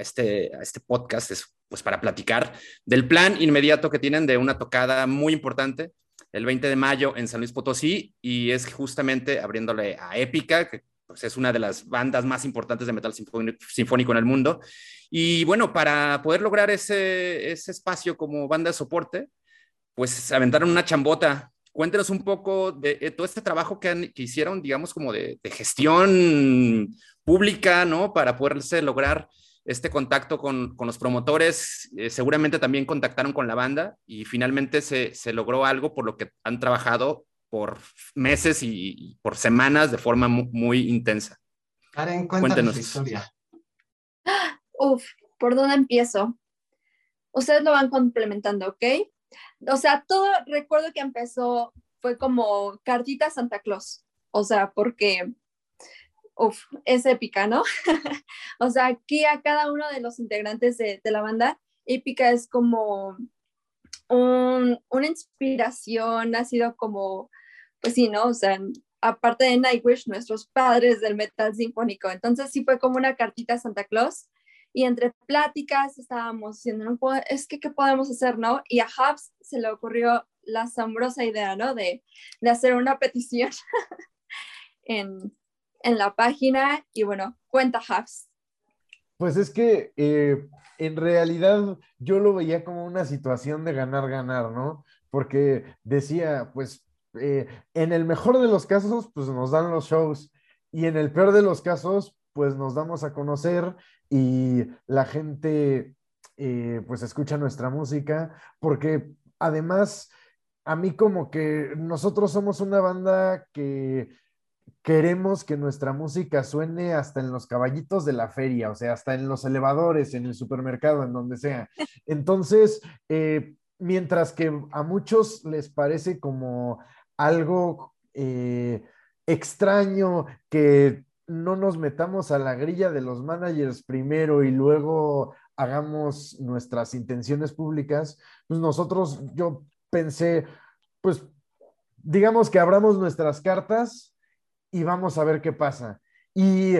este, a este podcast es pues para platicar del plan inmediato que tienen de una tocada muy importante el 20 de mayo en San Luis Potosí y es justamente abriéndole a Épica, que pues, es una de las bandas más importantes de metal sinfónico, sinfónico en el mundo. Y bueno, para poder lograr ese, ese espacio como banda de soporte, pues aventaron una chambota. Cuéntenos un poco de, eh, todo este trabajo que, han- que hicieron, digamos, como de, de gestión pública, ¿no? Para poderse lograr este contacto con, con los promotores. Eh, seguramente también contactaron con la banda y finalmente se, se logró algo por lo que han trabajado por meses y, y por semanas de forma mu- muy, intensa. Karen, cuéntanos Cuéntenos. tu historia. <gasps> Uf, ¿por dónde empiezo? Ustedes lo van complementando, ¿ok? O sea, todo recuerdo que empezó fue como cartita Santa Claus. O sea, porque, uf, es épica, ¿no? <laughs> o sea, aquí a cada uno de los integrantes de, de la banda, épica es como un- una inspiración, ha sido como, pues sí, ¿no? O sea, aparte de Nightwish, nuestros padres del metal sinfónico. Entonces sí fue como una cartita Santa Claus y entre pláticas estábamos diciendo, no es que, ¿qué podemos hacer, no? Y a Hubs se le ocurrió la asombrosa idea, ¿no? De, de hacer una petición <laughs> en, en la página y bueno, cuenta Hubs. Pues es que eh, en realidad yo lo veía como una situación de ganar-ganar, ¿no? Porque decía, pues eh, en el mejor de los casos, pues nos dan los shows y en el peor de los casos, pues nos damos a conocer y la gente, eh, pues escucha nuestra música, porque además, a mí como que nosotros somos una banda que queremos que nuestra música suene hasta en los caballitos de la feria, o sea, hasta en los elevadores, en el supermercado, en donde sea. <laughs> Entonces, eh, mientras que a muchos les parece como algo eh, extraño que no nos metamos a la grilla de los managers primero y luego hagamos nuestras intenciones públicas, pues nosotros, yo pensé, pues digamos que abramos nuestras cartas y vamos a ver qué pasa. Y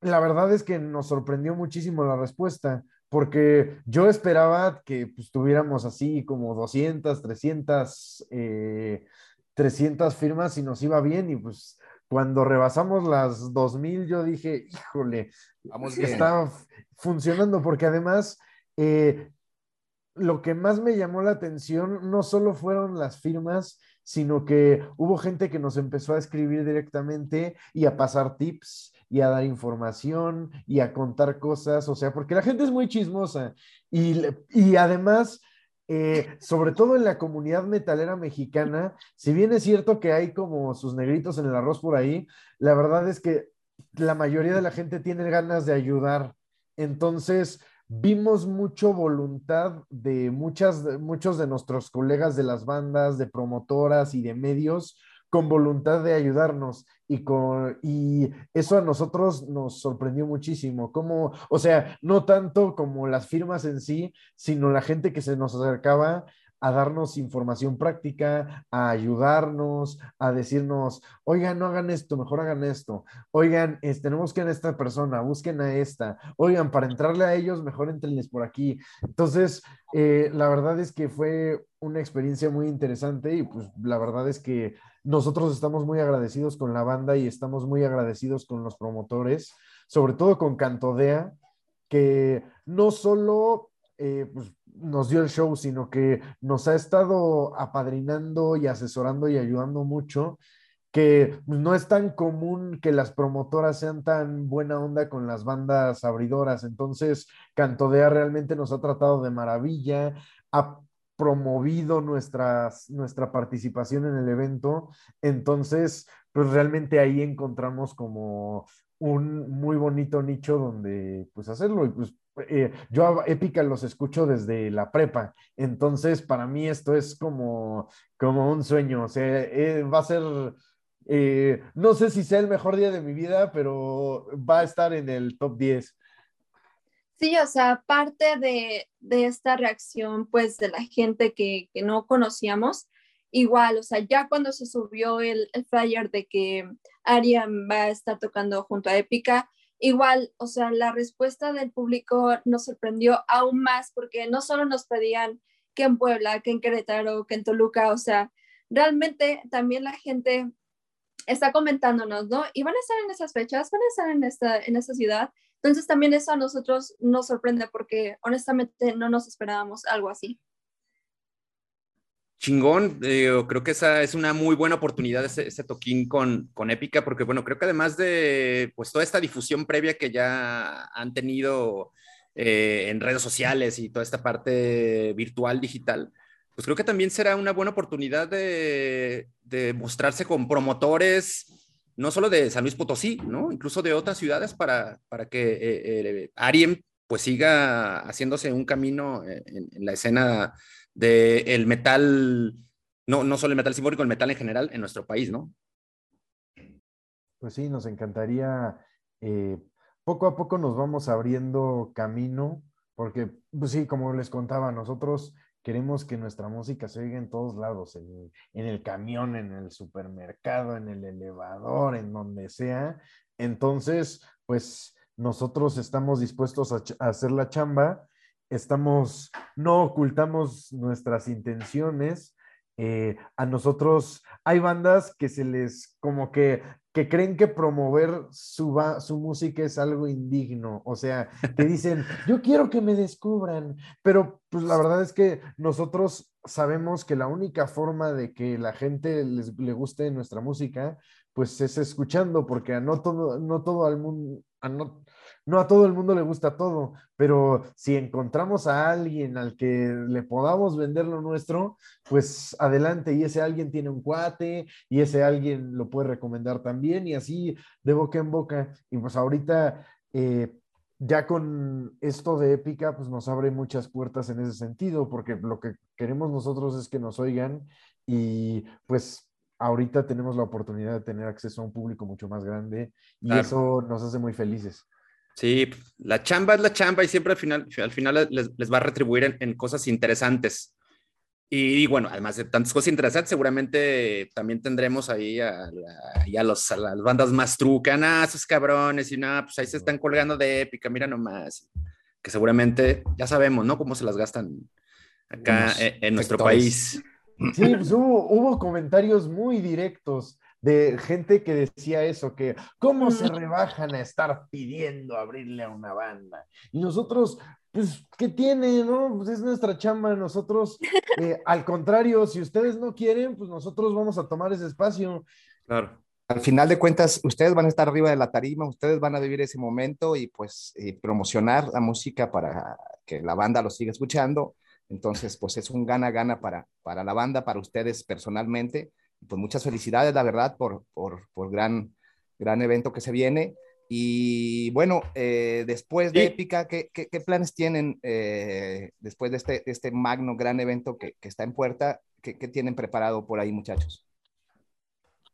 la verdad es que nos sorprendió muchísimo la respuesta, porque yo esperaba que pues, tuviéramos así como 200, 300, eh, 300 firmas y nos iba bien y pues cuando rebasamos las 2000 yo dije, híjole, Vamos bien. está funcionando porque además eh, lo que más me llamó la atención no solo fueron las firmas, sino que hubo gente que nos empezó a escribir directamente y a pasar tips y a dar información y a contar cosas, o sea, porque la gente es muy chismosa y, y además, eh, sobre todo en la comunidad metalera mexicana, si bien es cierto que hay como sus negritos en el arroz por ahí, la verdad es que la mayoría de la gente tiene ganas de ayudar. Entonces, vimos mucho voluntad de muchas, muchos de nuestros colegas de las bandas, de promotoras y de medios con voluntad de ayudarnos y, con, y eso a nosotros nos sorprendió muchísimo. Como, o sea, no tanto como las firmas en sí, sino la gente que se nos acercaba a darnos información práctica, a ayudarnos, a decirnos, oigan, no hagan esto, mejor hagan esto, oigan, este, tenemos que en esta persona, busquen a esta, oigan, para entrarle a ellos, mejor entrenles por aquí. Entonces, eh, la verdad es que fue una experiencia muy interesante y pues la verdad es que nosotros estamos muy agradecidos con la banda y estamos muy agradecidos con los promotores, sobre todo con Cantodea, que no solo eh, pues, nos dio el show, sino que nos ha estado apadrinando y asesorando y ayudando mucho, que no es tan común que las promotoras sean tan buena onda con las bandas abridoras. Entonces, Cantodea realmente nos ha tratado de maravilla, ha promovido nuestra participación en el evento. Entonces, pues realmente ahí encontramos como un muy bonito nicho donde pues hacerlo y pues eh, yo a Épica los escucho desde la prepa, entonces para mí esto es como, como un sueño, o sea, eh, va a ser Eh, no sé si sea el mejor día de mi vida, pero va a estar en el top 10. Sí, o sea, parte de, de esta reacción, pues, de la gente que, que no conocíamos, igual, o sea, ya cuando se subió el, el flyer de que Ariam va a estar tocando junto a Épica, igual, o sea, la respuesta del público nos sorprendió aún más porque no solo nos pedían que en Puebla, que en Querétaro, que en Toluca, o sea, realmente también la gente está comentándonos, ¿no? Y van a estar en esas fechas, van a estar en esta, en esta ciudad. Entonces también eso a nosotros nos sorprende porque honestamente no nos esperábamos algo así. Chingón, eh, creo que esa es una muy buena oportunidad, ese, ese toquín con, con Épica, porque bueno, creo que además de pues toda esta difusión previa que ya han tenido eh, en redes sociales y toda esta parte virtual, digital, pues creo que también será una buena oportunidad de, de mostrarse con promotores, no solo de San Luis Potosí, ¿no? Incluso de otras ciudades para, para que eh, eh, Ariem pues siga haciéndose un camino en, en la escena del metal, no, no solo el metal simbólico, el metal en general en nuestro país, ¿no? Pues sí, nos encantaría. eh, poco a poco nos vamos abriendo camino, porque, pues sí, como les contaba, nosotros queremos que nuestra música se oiga en todos lados, en, en el camión, en el supermercado, en el elevador, en donde sea. Entonces, pues nosotros estamos dispuestos a, hacer la chamba, estamos, no ocultamos nuestras intenciones. eh, a nosotros hay bandas que se les como que que creen que promover su, su música es algo indigno, o sea, que dicen, <laughs> yo quiero que me descubran, pero pues la verdad es que nosotros sabemos que la única forma de que la gente les, le guste nuestra música, pues es escuchando, porque a no todo, no todo al mundo, a no, no a todo el mundo le gusta todo, pero si encontramos a alguien al que le podamos vender lo nuestro, pues adelante, y ese alguien tiene un cuate, y ese alguien lo puede recomendar también, y así de boca en boca. Y pues ahorita, eh, ya con esto de épica, pues nos abre muchas puertas en ese sentido, porque lo que queremos nosotros es que nos oigan y pues ahorita tenemos la oportunidad de tener acceso a un público mucho más grande y Claro. eso nos hace muy felices. Sí, la chamba es la chamba y siempre al final, al final les, les va a retribuir en, en cosas interesantes. Y, bueno, además de tantas cosas interesantes, seguramente también tendremos ahí a, la- ahí a los, a las bandas más trucanas, esos cabrones, y nada, pues ahí se están colgando de épica, mira nomás. Que seguramente ya sabemos, ¿no? Cómo se las gastan acá en, en nuestro país. Sí, pues hubo, hubo comentarios muy directos de gente que decía eso, que cómo se rebajan a estar pidiendo abrirle a una banda. Y nosotros, pues, ¿qué tiene, no? Pues es nuestra chamba, nosotros, <laughs> eh, al contrario, si ustedes no quieren, pues nosotros vamos a tomar ese espacio. Claro. Al final de cuentas, ustedes van a estar arriba de la tarima, ustedes van a vivir ese momento y pues y promocionar la música para que la banda lo siga escuchando. Entonces, pues es un gana-gana para, para la banda, para ustedes personalmente. Pues muchas felicidades, la verdad, por, por, por gran, gran evento que se viene. Y bueno, eh, después de Sí. Épica, ¿qué, qué, qué planes tienen eh, después de este, de este magno, gran evento que, que está en puerta? ¿Qué, ¿Qué tienen preparado por ahí, muchachos?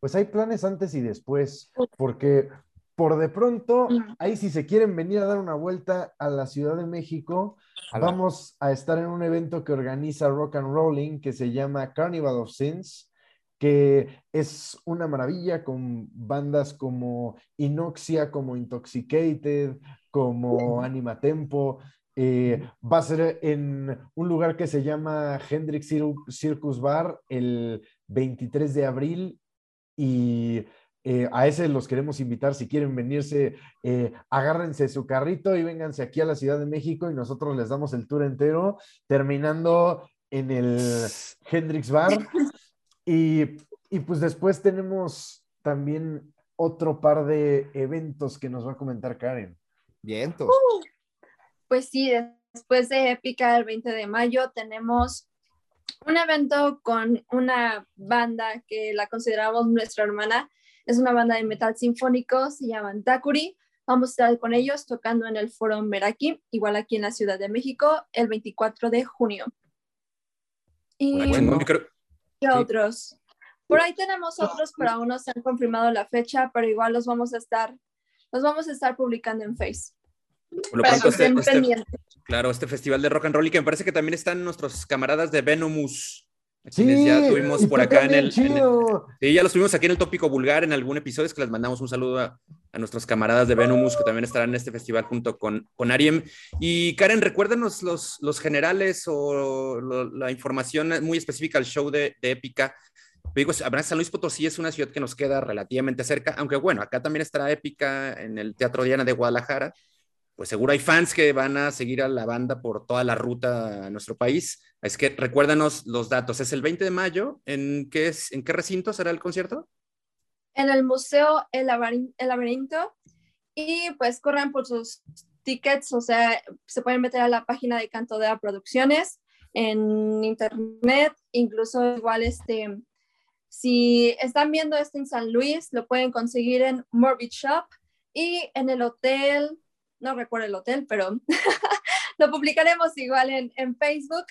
Pues hay planes antes y después, porque por de pronto, Mm. ahí si se quieren venir a dar una vuelta a la Ciudad de México, vamos a estar en un evento que organiza Rock and Rolling que se llama Carnival of Sins, que es una maravilla con bandas como Inoxia, como Intoxicated, como Anima Tempo. Eh, va a ser en un lugar que se llama Hendrix Cir- Circus Bar el 23 de abril y eh, a ese los queremos invitar. Si quieren venirse, eh, agárrense su carrito y vénganse aquí a la Ciudad de México y nosotros les damos el tour entero, terminando en el Hendrix Bar. <laughs> Y, y pues después tenemos también otro par de eventos que nos va a comentar Karen. Vientos. Pues sí, después de Épica el 20 de mayo tenemos un evento con una banda que la consideramos nuestra hermana. Es una banda de metal sinfónico, se llaman Takuri. Vamos a estar con ellos tocando en el Foro Meraki, igual aquí en la Ciudad de México, el 24 de junio. Y Bueno, creo- ¿qué sí. otros? Por ahí tenemos otros, pero aún no se han confirmado la fecha, pero igual los vamos a estar, los vamos a estar publicando en Face. Por lo Para pronto, que este- estén este- pendientes. claro, este festival de rock and roll y que me parece que también están nuestros camaradas de Venomous, a Sí, ya tuvimos por acá en el, en el-. Sí, ya los tuvimos aquí en el tópico vulgar en algún episodio, es que les mandamos un saludo a, a nuestros camaradas de Venomous que también estarán en este festival junto con, con Ariem. Y Karen, recuérdenos los, los generales o lo- la información muy específica al show de, de Épica. Digo, San Luis Potosí es una ciudad que nos queda relativamente cerca, aunque bueno, acá también estará Épica en el Teatro Diana de Guadalajara. Pues seguro hay fans que van a seguir a la banda por toda la ruta a nuestro país. Es que recuérdanos los datos. Es el 20 de mayo. ¿En qué, es, ¿en qué recinto será el concierto? En el Museo El, Laberinto. Y pues corran por sus tickets, o sea, se pueden meter a la página de Canto de Producciones en internet, incluso igual este, si están viendo esto en San Luis, lo pueden conseguir en Morbid Shop y en el hotel, no recuerdo el hotel, pero <laughs> lo publicaremos igual en Facebook,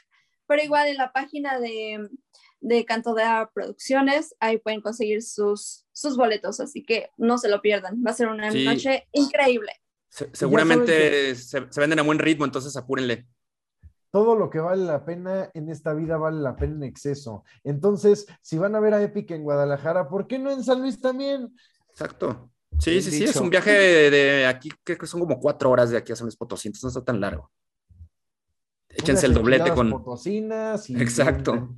pero igual en la página de, de Canto de Producciones, ahí pueden conseguir sus, sus boletos, así que no se lo pierdan, va a ser una Sí. noche increíble. Se- seguramente se, se venden a buen ritmo, entonces apúrenle. Todo lo que vale la pena en esta vida vale la pena en exceso. Entonces, si van a ver a Epic en Guadalajara, ¿por qué no en San Luis también? Exacto. Sí, Bien sí, sí, es un viaje de, de aquí, creo que son como cuatro horas de aquí a San Luis Potosí, entonces no está tan largo. Échense el doblete con... potosinas y Exacto.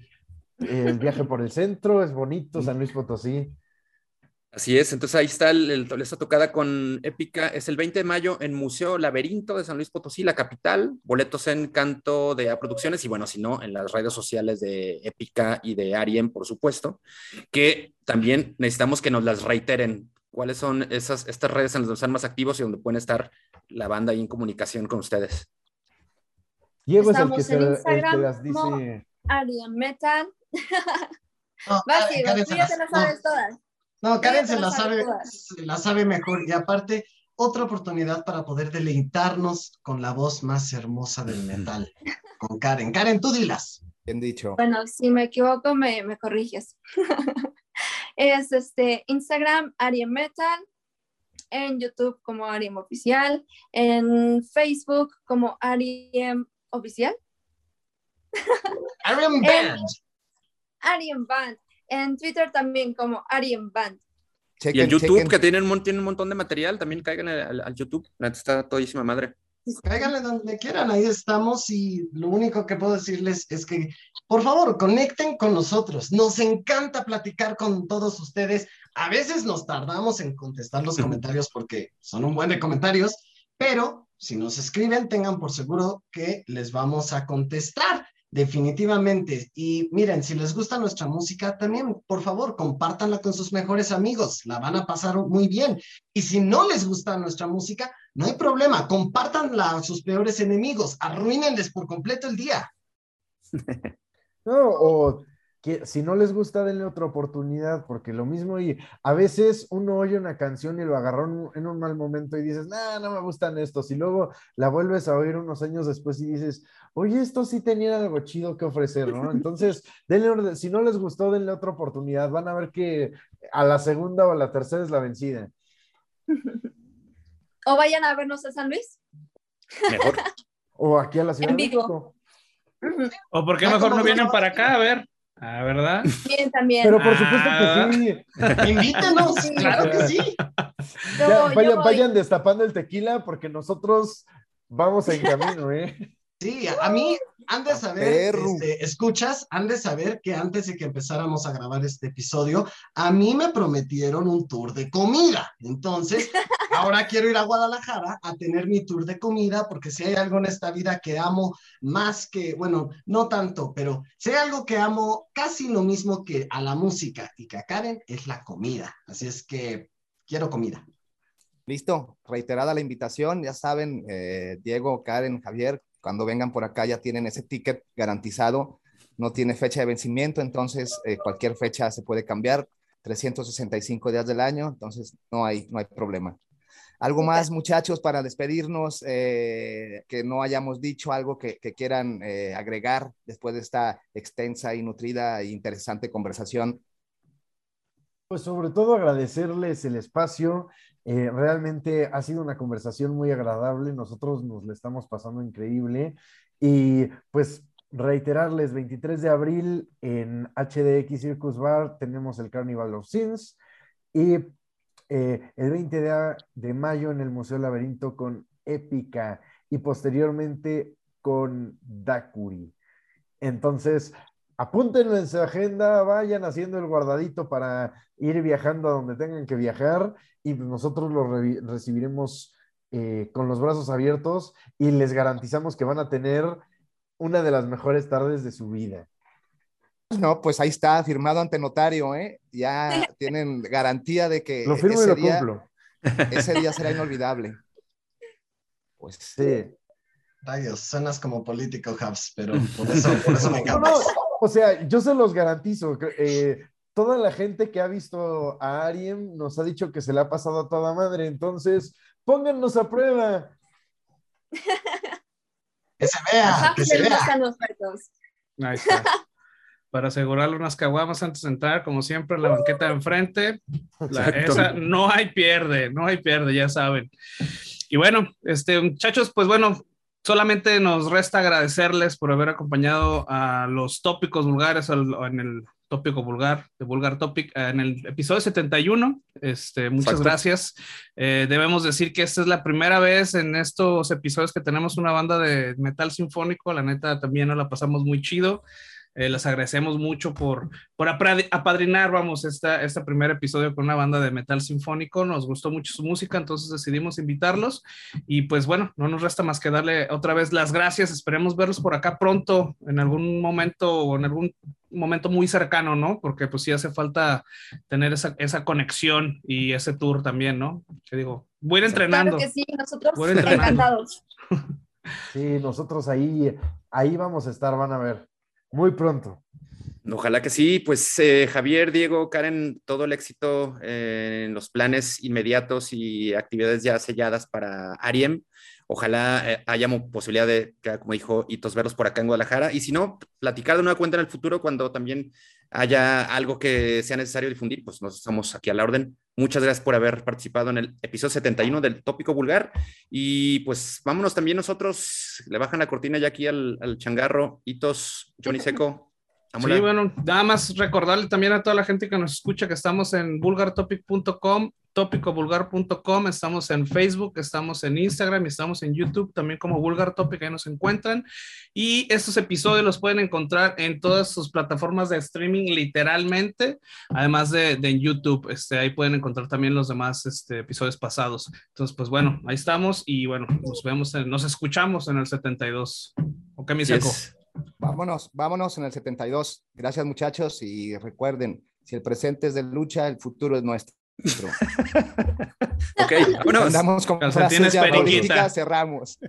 El viaje por el centro es bonito, San Luis Potosí. Así es, entonces ahí está el, el- esta tocada con Épica, es el 20 de mayo en Museo Laberinto de San Luis Potosí, la capital, boletos en Canto de A Producciones y bueno, si no, en las redes sociales de Épica y de Ariem, por supuesto, que también necesitamos que nos las reiteren. ¿Cuáles son esas, estas redes en las que están más activos y donde pueden estar la banda ahí en comunicación con ustedes? Diego es el que, Estamos se, en el que las dice. como- Arian Metal. No, <laughs> Vas, Karen- Diego, Karen tú se ya las- te las no, sabes todas. No, Karen ya se te la las sabe sabe, todas. se la sabe mejor. Y aparte, otra oportunidad para poder deleitarnos con la voz más hermosa del <laughs> metal. Con Karen. Karen, tú dilas. Bien dicho. Bueno, si me equivoco, me, me corriges. <laughs> es este Instagram, Ariem Metal, en YouTube como Ariem Oficial, en Facebook como Ariem Oficial, Arian <laughs> Band. Ariem Band, en Twitter también como Ariem Band. Y Chequen, en YouTube, chequen. que tienen un, tienen un montón de material, también caigan al, al YouTube, está todísima madre. Cáiganle donde quieran, ahí estamos y lo único que puedo decirles es que, por favor, conecten con nosotros. Nos encanta platicar con todos ustedes. A veces nos tardamos en contestar los comentarios porque son un buen de comentarios, pero si nos escriben, tengan por seguro que les vamos a contestar. Definitivamente. Y miren, si les gusta nuestra música, también, por favor, compártanla con sus mejores amigos. La van a pasar muy bien. Y si no les gusta nuestra música, no hay problema. Compártanla a sus peores enemigos. Arruínenles por completo el día. <laughs> No, o si no les gusta, denle otra oportunidad, porque lo mismo y a veces uno oye una canción y lo agarró en un- mal momento y dices, nah, no me gustan estos, y luego la vuelves a oír unos años después y dices, oye, estos sí tenían algo chido que ofrecer, ¿no? <laughs> Entonces, denle, si no les gustó, denle otra oportunidad, van a ver que a la segunda o a la tercera es la vencida. <laughs> O vayan a vernos a San Luis. Mejor. <laughs> O aquí a la Ciudad En de vivo. México. Ujú. ¿O por qué Ah, mejor ¿cómo no vienen para acá? A ver. Ah, ¿verdad? Bien, también. Pero por supuesto Ah. que sí. <laughs> Invítenos, Sí. claro que sí. Ya, vayan, vayan destapando el tequila porque nosotros vamos en camino, ¿eh? Sí, a mí han de saber, este, escuchas, han de saber que antes de que empezáramos a grabar este episodio, a mí me prometieron un tour de comida. Entonces, <laughs> ahora quiero ir a Guadalajara a tener mi tour de comida, porque si hay algo en esta vida que amo más que, bueno, no tanto, pero si hay algo que amo casi lo mismo que a la música y que a Karen, es la comida. Así es que quiero comida. Listo, reiterada la invitación, ya saben, eh, Diego, Karen, Javier, cuando vengan por acá ya tienen ese ticket garantizado, no tiene fecha de vencimiento, entonces eh, cualquier fecha se puede cambiar, 365 días del año, entonces no hay, no hay problema. ¿Algo más, muchachos, para despedirnos, eh, que no hayamos dicho algo que, que quieran eh, agregar después de esta extensa y nutrida e interesante conversación? Pues sobre todo agradecerles el espacio. Eh, realmente ha sido una conversación muy agradable. Nosotros nos le estamos pasando increíble. Y pues reiterarles, 23 de abril en HDX Circus Bar tenemos el Carnival of Sins. Y eh, el 20 de, de mayo en el Museo Laberinto con Épica. Y posteriormente con Dakuri. Entonces, apúntenlo en su agenda, vayan haciendo el guardadito para ir viajando a donde tengan que viajar y pues nosotros lo re- recibiremos eh, con los brazos abiertos y les garantizamos que van a tener una de las mejores tardes de su vida. No, pues ahí está, firmado ante notario, ¿eh? Ya <laughs> tienen garantía de que Lo firmo y ese lo día, cumplo. ese día será <laughs> inolvidable. Pues Sí. Rayos, suenas como político, Habs, pero <laughs> por eso, por eso me No, encanta. no, o sea, yo se los garantizo. eh, toda la gente que ha visto a Ariem nos ha dicho que se le ha pasado a toda madre. Entonces, póngannos a prueba. <laughs> Que se vea, Ajá, que se vea. Ahí está. <laughs> Para asegurarle unas caguamas antes de entrar, como siempre, en la banqueta de enfrente. La- esa no hay pierde, no hay pierde, ya saben. Y bueno, este, muchachos, pues bueno, solamente nos resta agradecerles por haber acompañado a los tópicos vulgares en el tópico vulgar, de Vulgar Topic, en el episodio 71. Este, muchas Exacto. gracias. Eh, debemos decir que esta es la primera vez en estos episodios que tenemos una banda de metal sinfónico. La neta, también nos la pasamos muy chido. Eh, les agradecemos mucho por, por apadrinar, vamos, esta, este primer episodio con una banda de metal sinfónico. Nos gustó mucho su música, entonces decidimos invitarlos. Y pues bueno, no nos resta más que darle otra vez las gracias. Esperemos verlos por acá pronto, en algún momento o en algún momento muy cercano, ¿no? Porque pues sí hace falta tener esa, esa conexión y ese tour también, ¿no? Que digo, voy a ir entrenando. Claro que sí, nosotros Voy entrenando. encantados. <laughs> Sí, nosotros ahí, ahí vamos a estar, van a ver. Muy pronto. Ojalá que sí, pues eh, Javier, Diego, Karen, todo el éxito eh, en los planes inmediatos y actividades ya selladas para Ariem. Ojalá eh, haya posibilidad de, como dijo Itos, verlos por acá en Guadalajara. Y si no, platicar de nueva cuenta en el futuro cuando también haya algo que sea necesario difundir, pues nos estamos aquí a la orden. Muchas gracias por haber participado en el episodio 71 del Tópico Vulgar. Y pues vámonos también nosotros. Le bajan la cortina ya aquí al, al changarro. Itos, Johnny Seco. Sí, bueno, nada más recordarle también a toda la gente que nos escucha que estamos en vulgartopic.com, tópicovulgar.com, estamos en Facebook, estamos en Instagram y estamos en YouTube también como Vulgar Topic, ahí nos encuentran. Y estos episodios los pueden encontrar en todas sus plataformas de streaming literalmente, además de, de en YouTube, este, ahí pueden encontrar también los demás este, episodios pasados. Entonces, pues bueno, ahí estamos y bueno, nos vemos, en- nos escuchamos en el 72. ¿Ok, mi seco? Yes. Vámonos, vámonos en el 72. Gracias muchachos y recuerden, si el presente es de lucha, el futuro es nuestro. Ok, vámonos. Andamos con frases ya cerramos.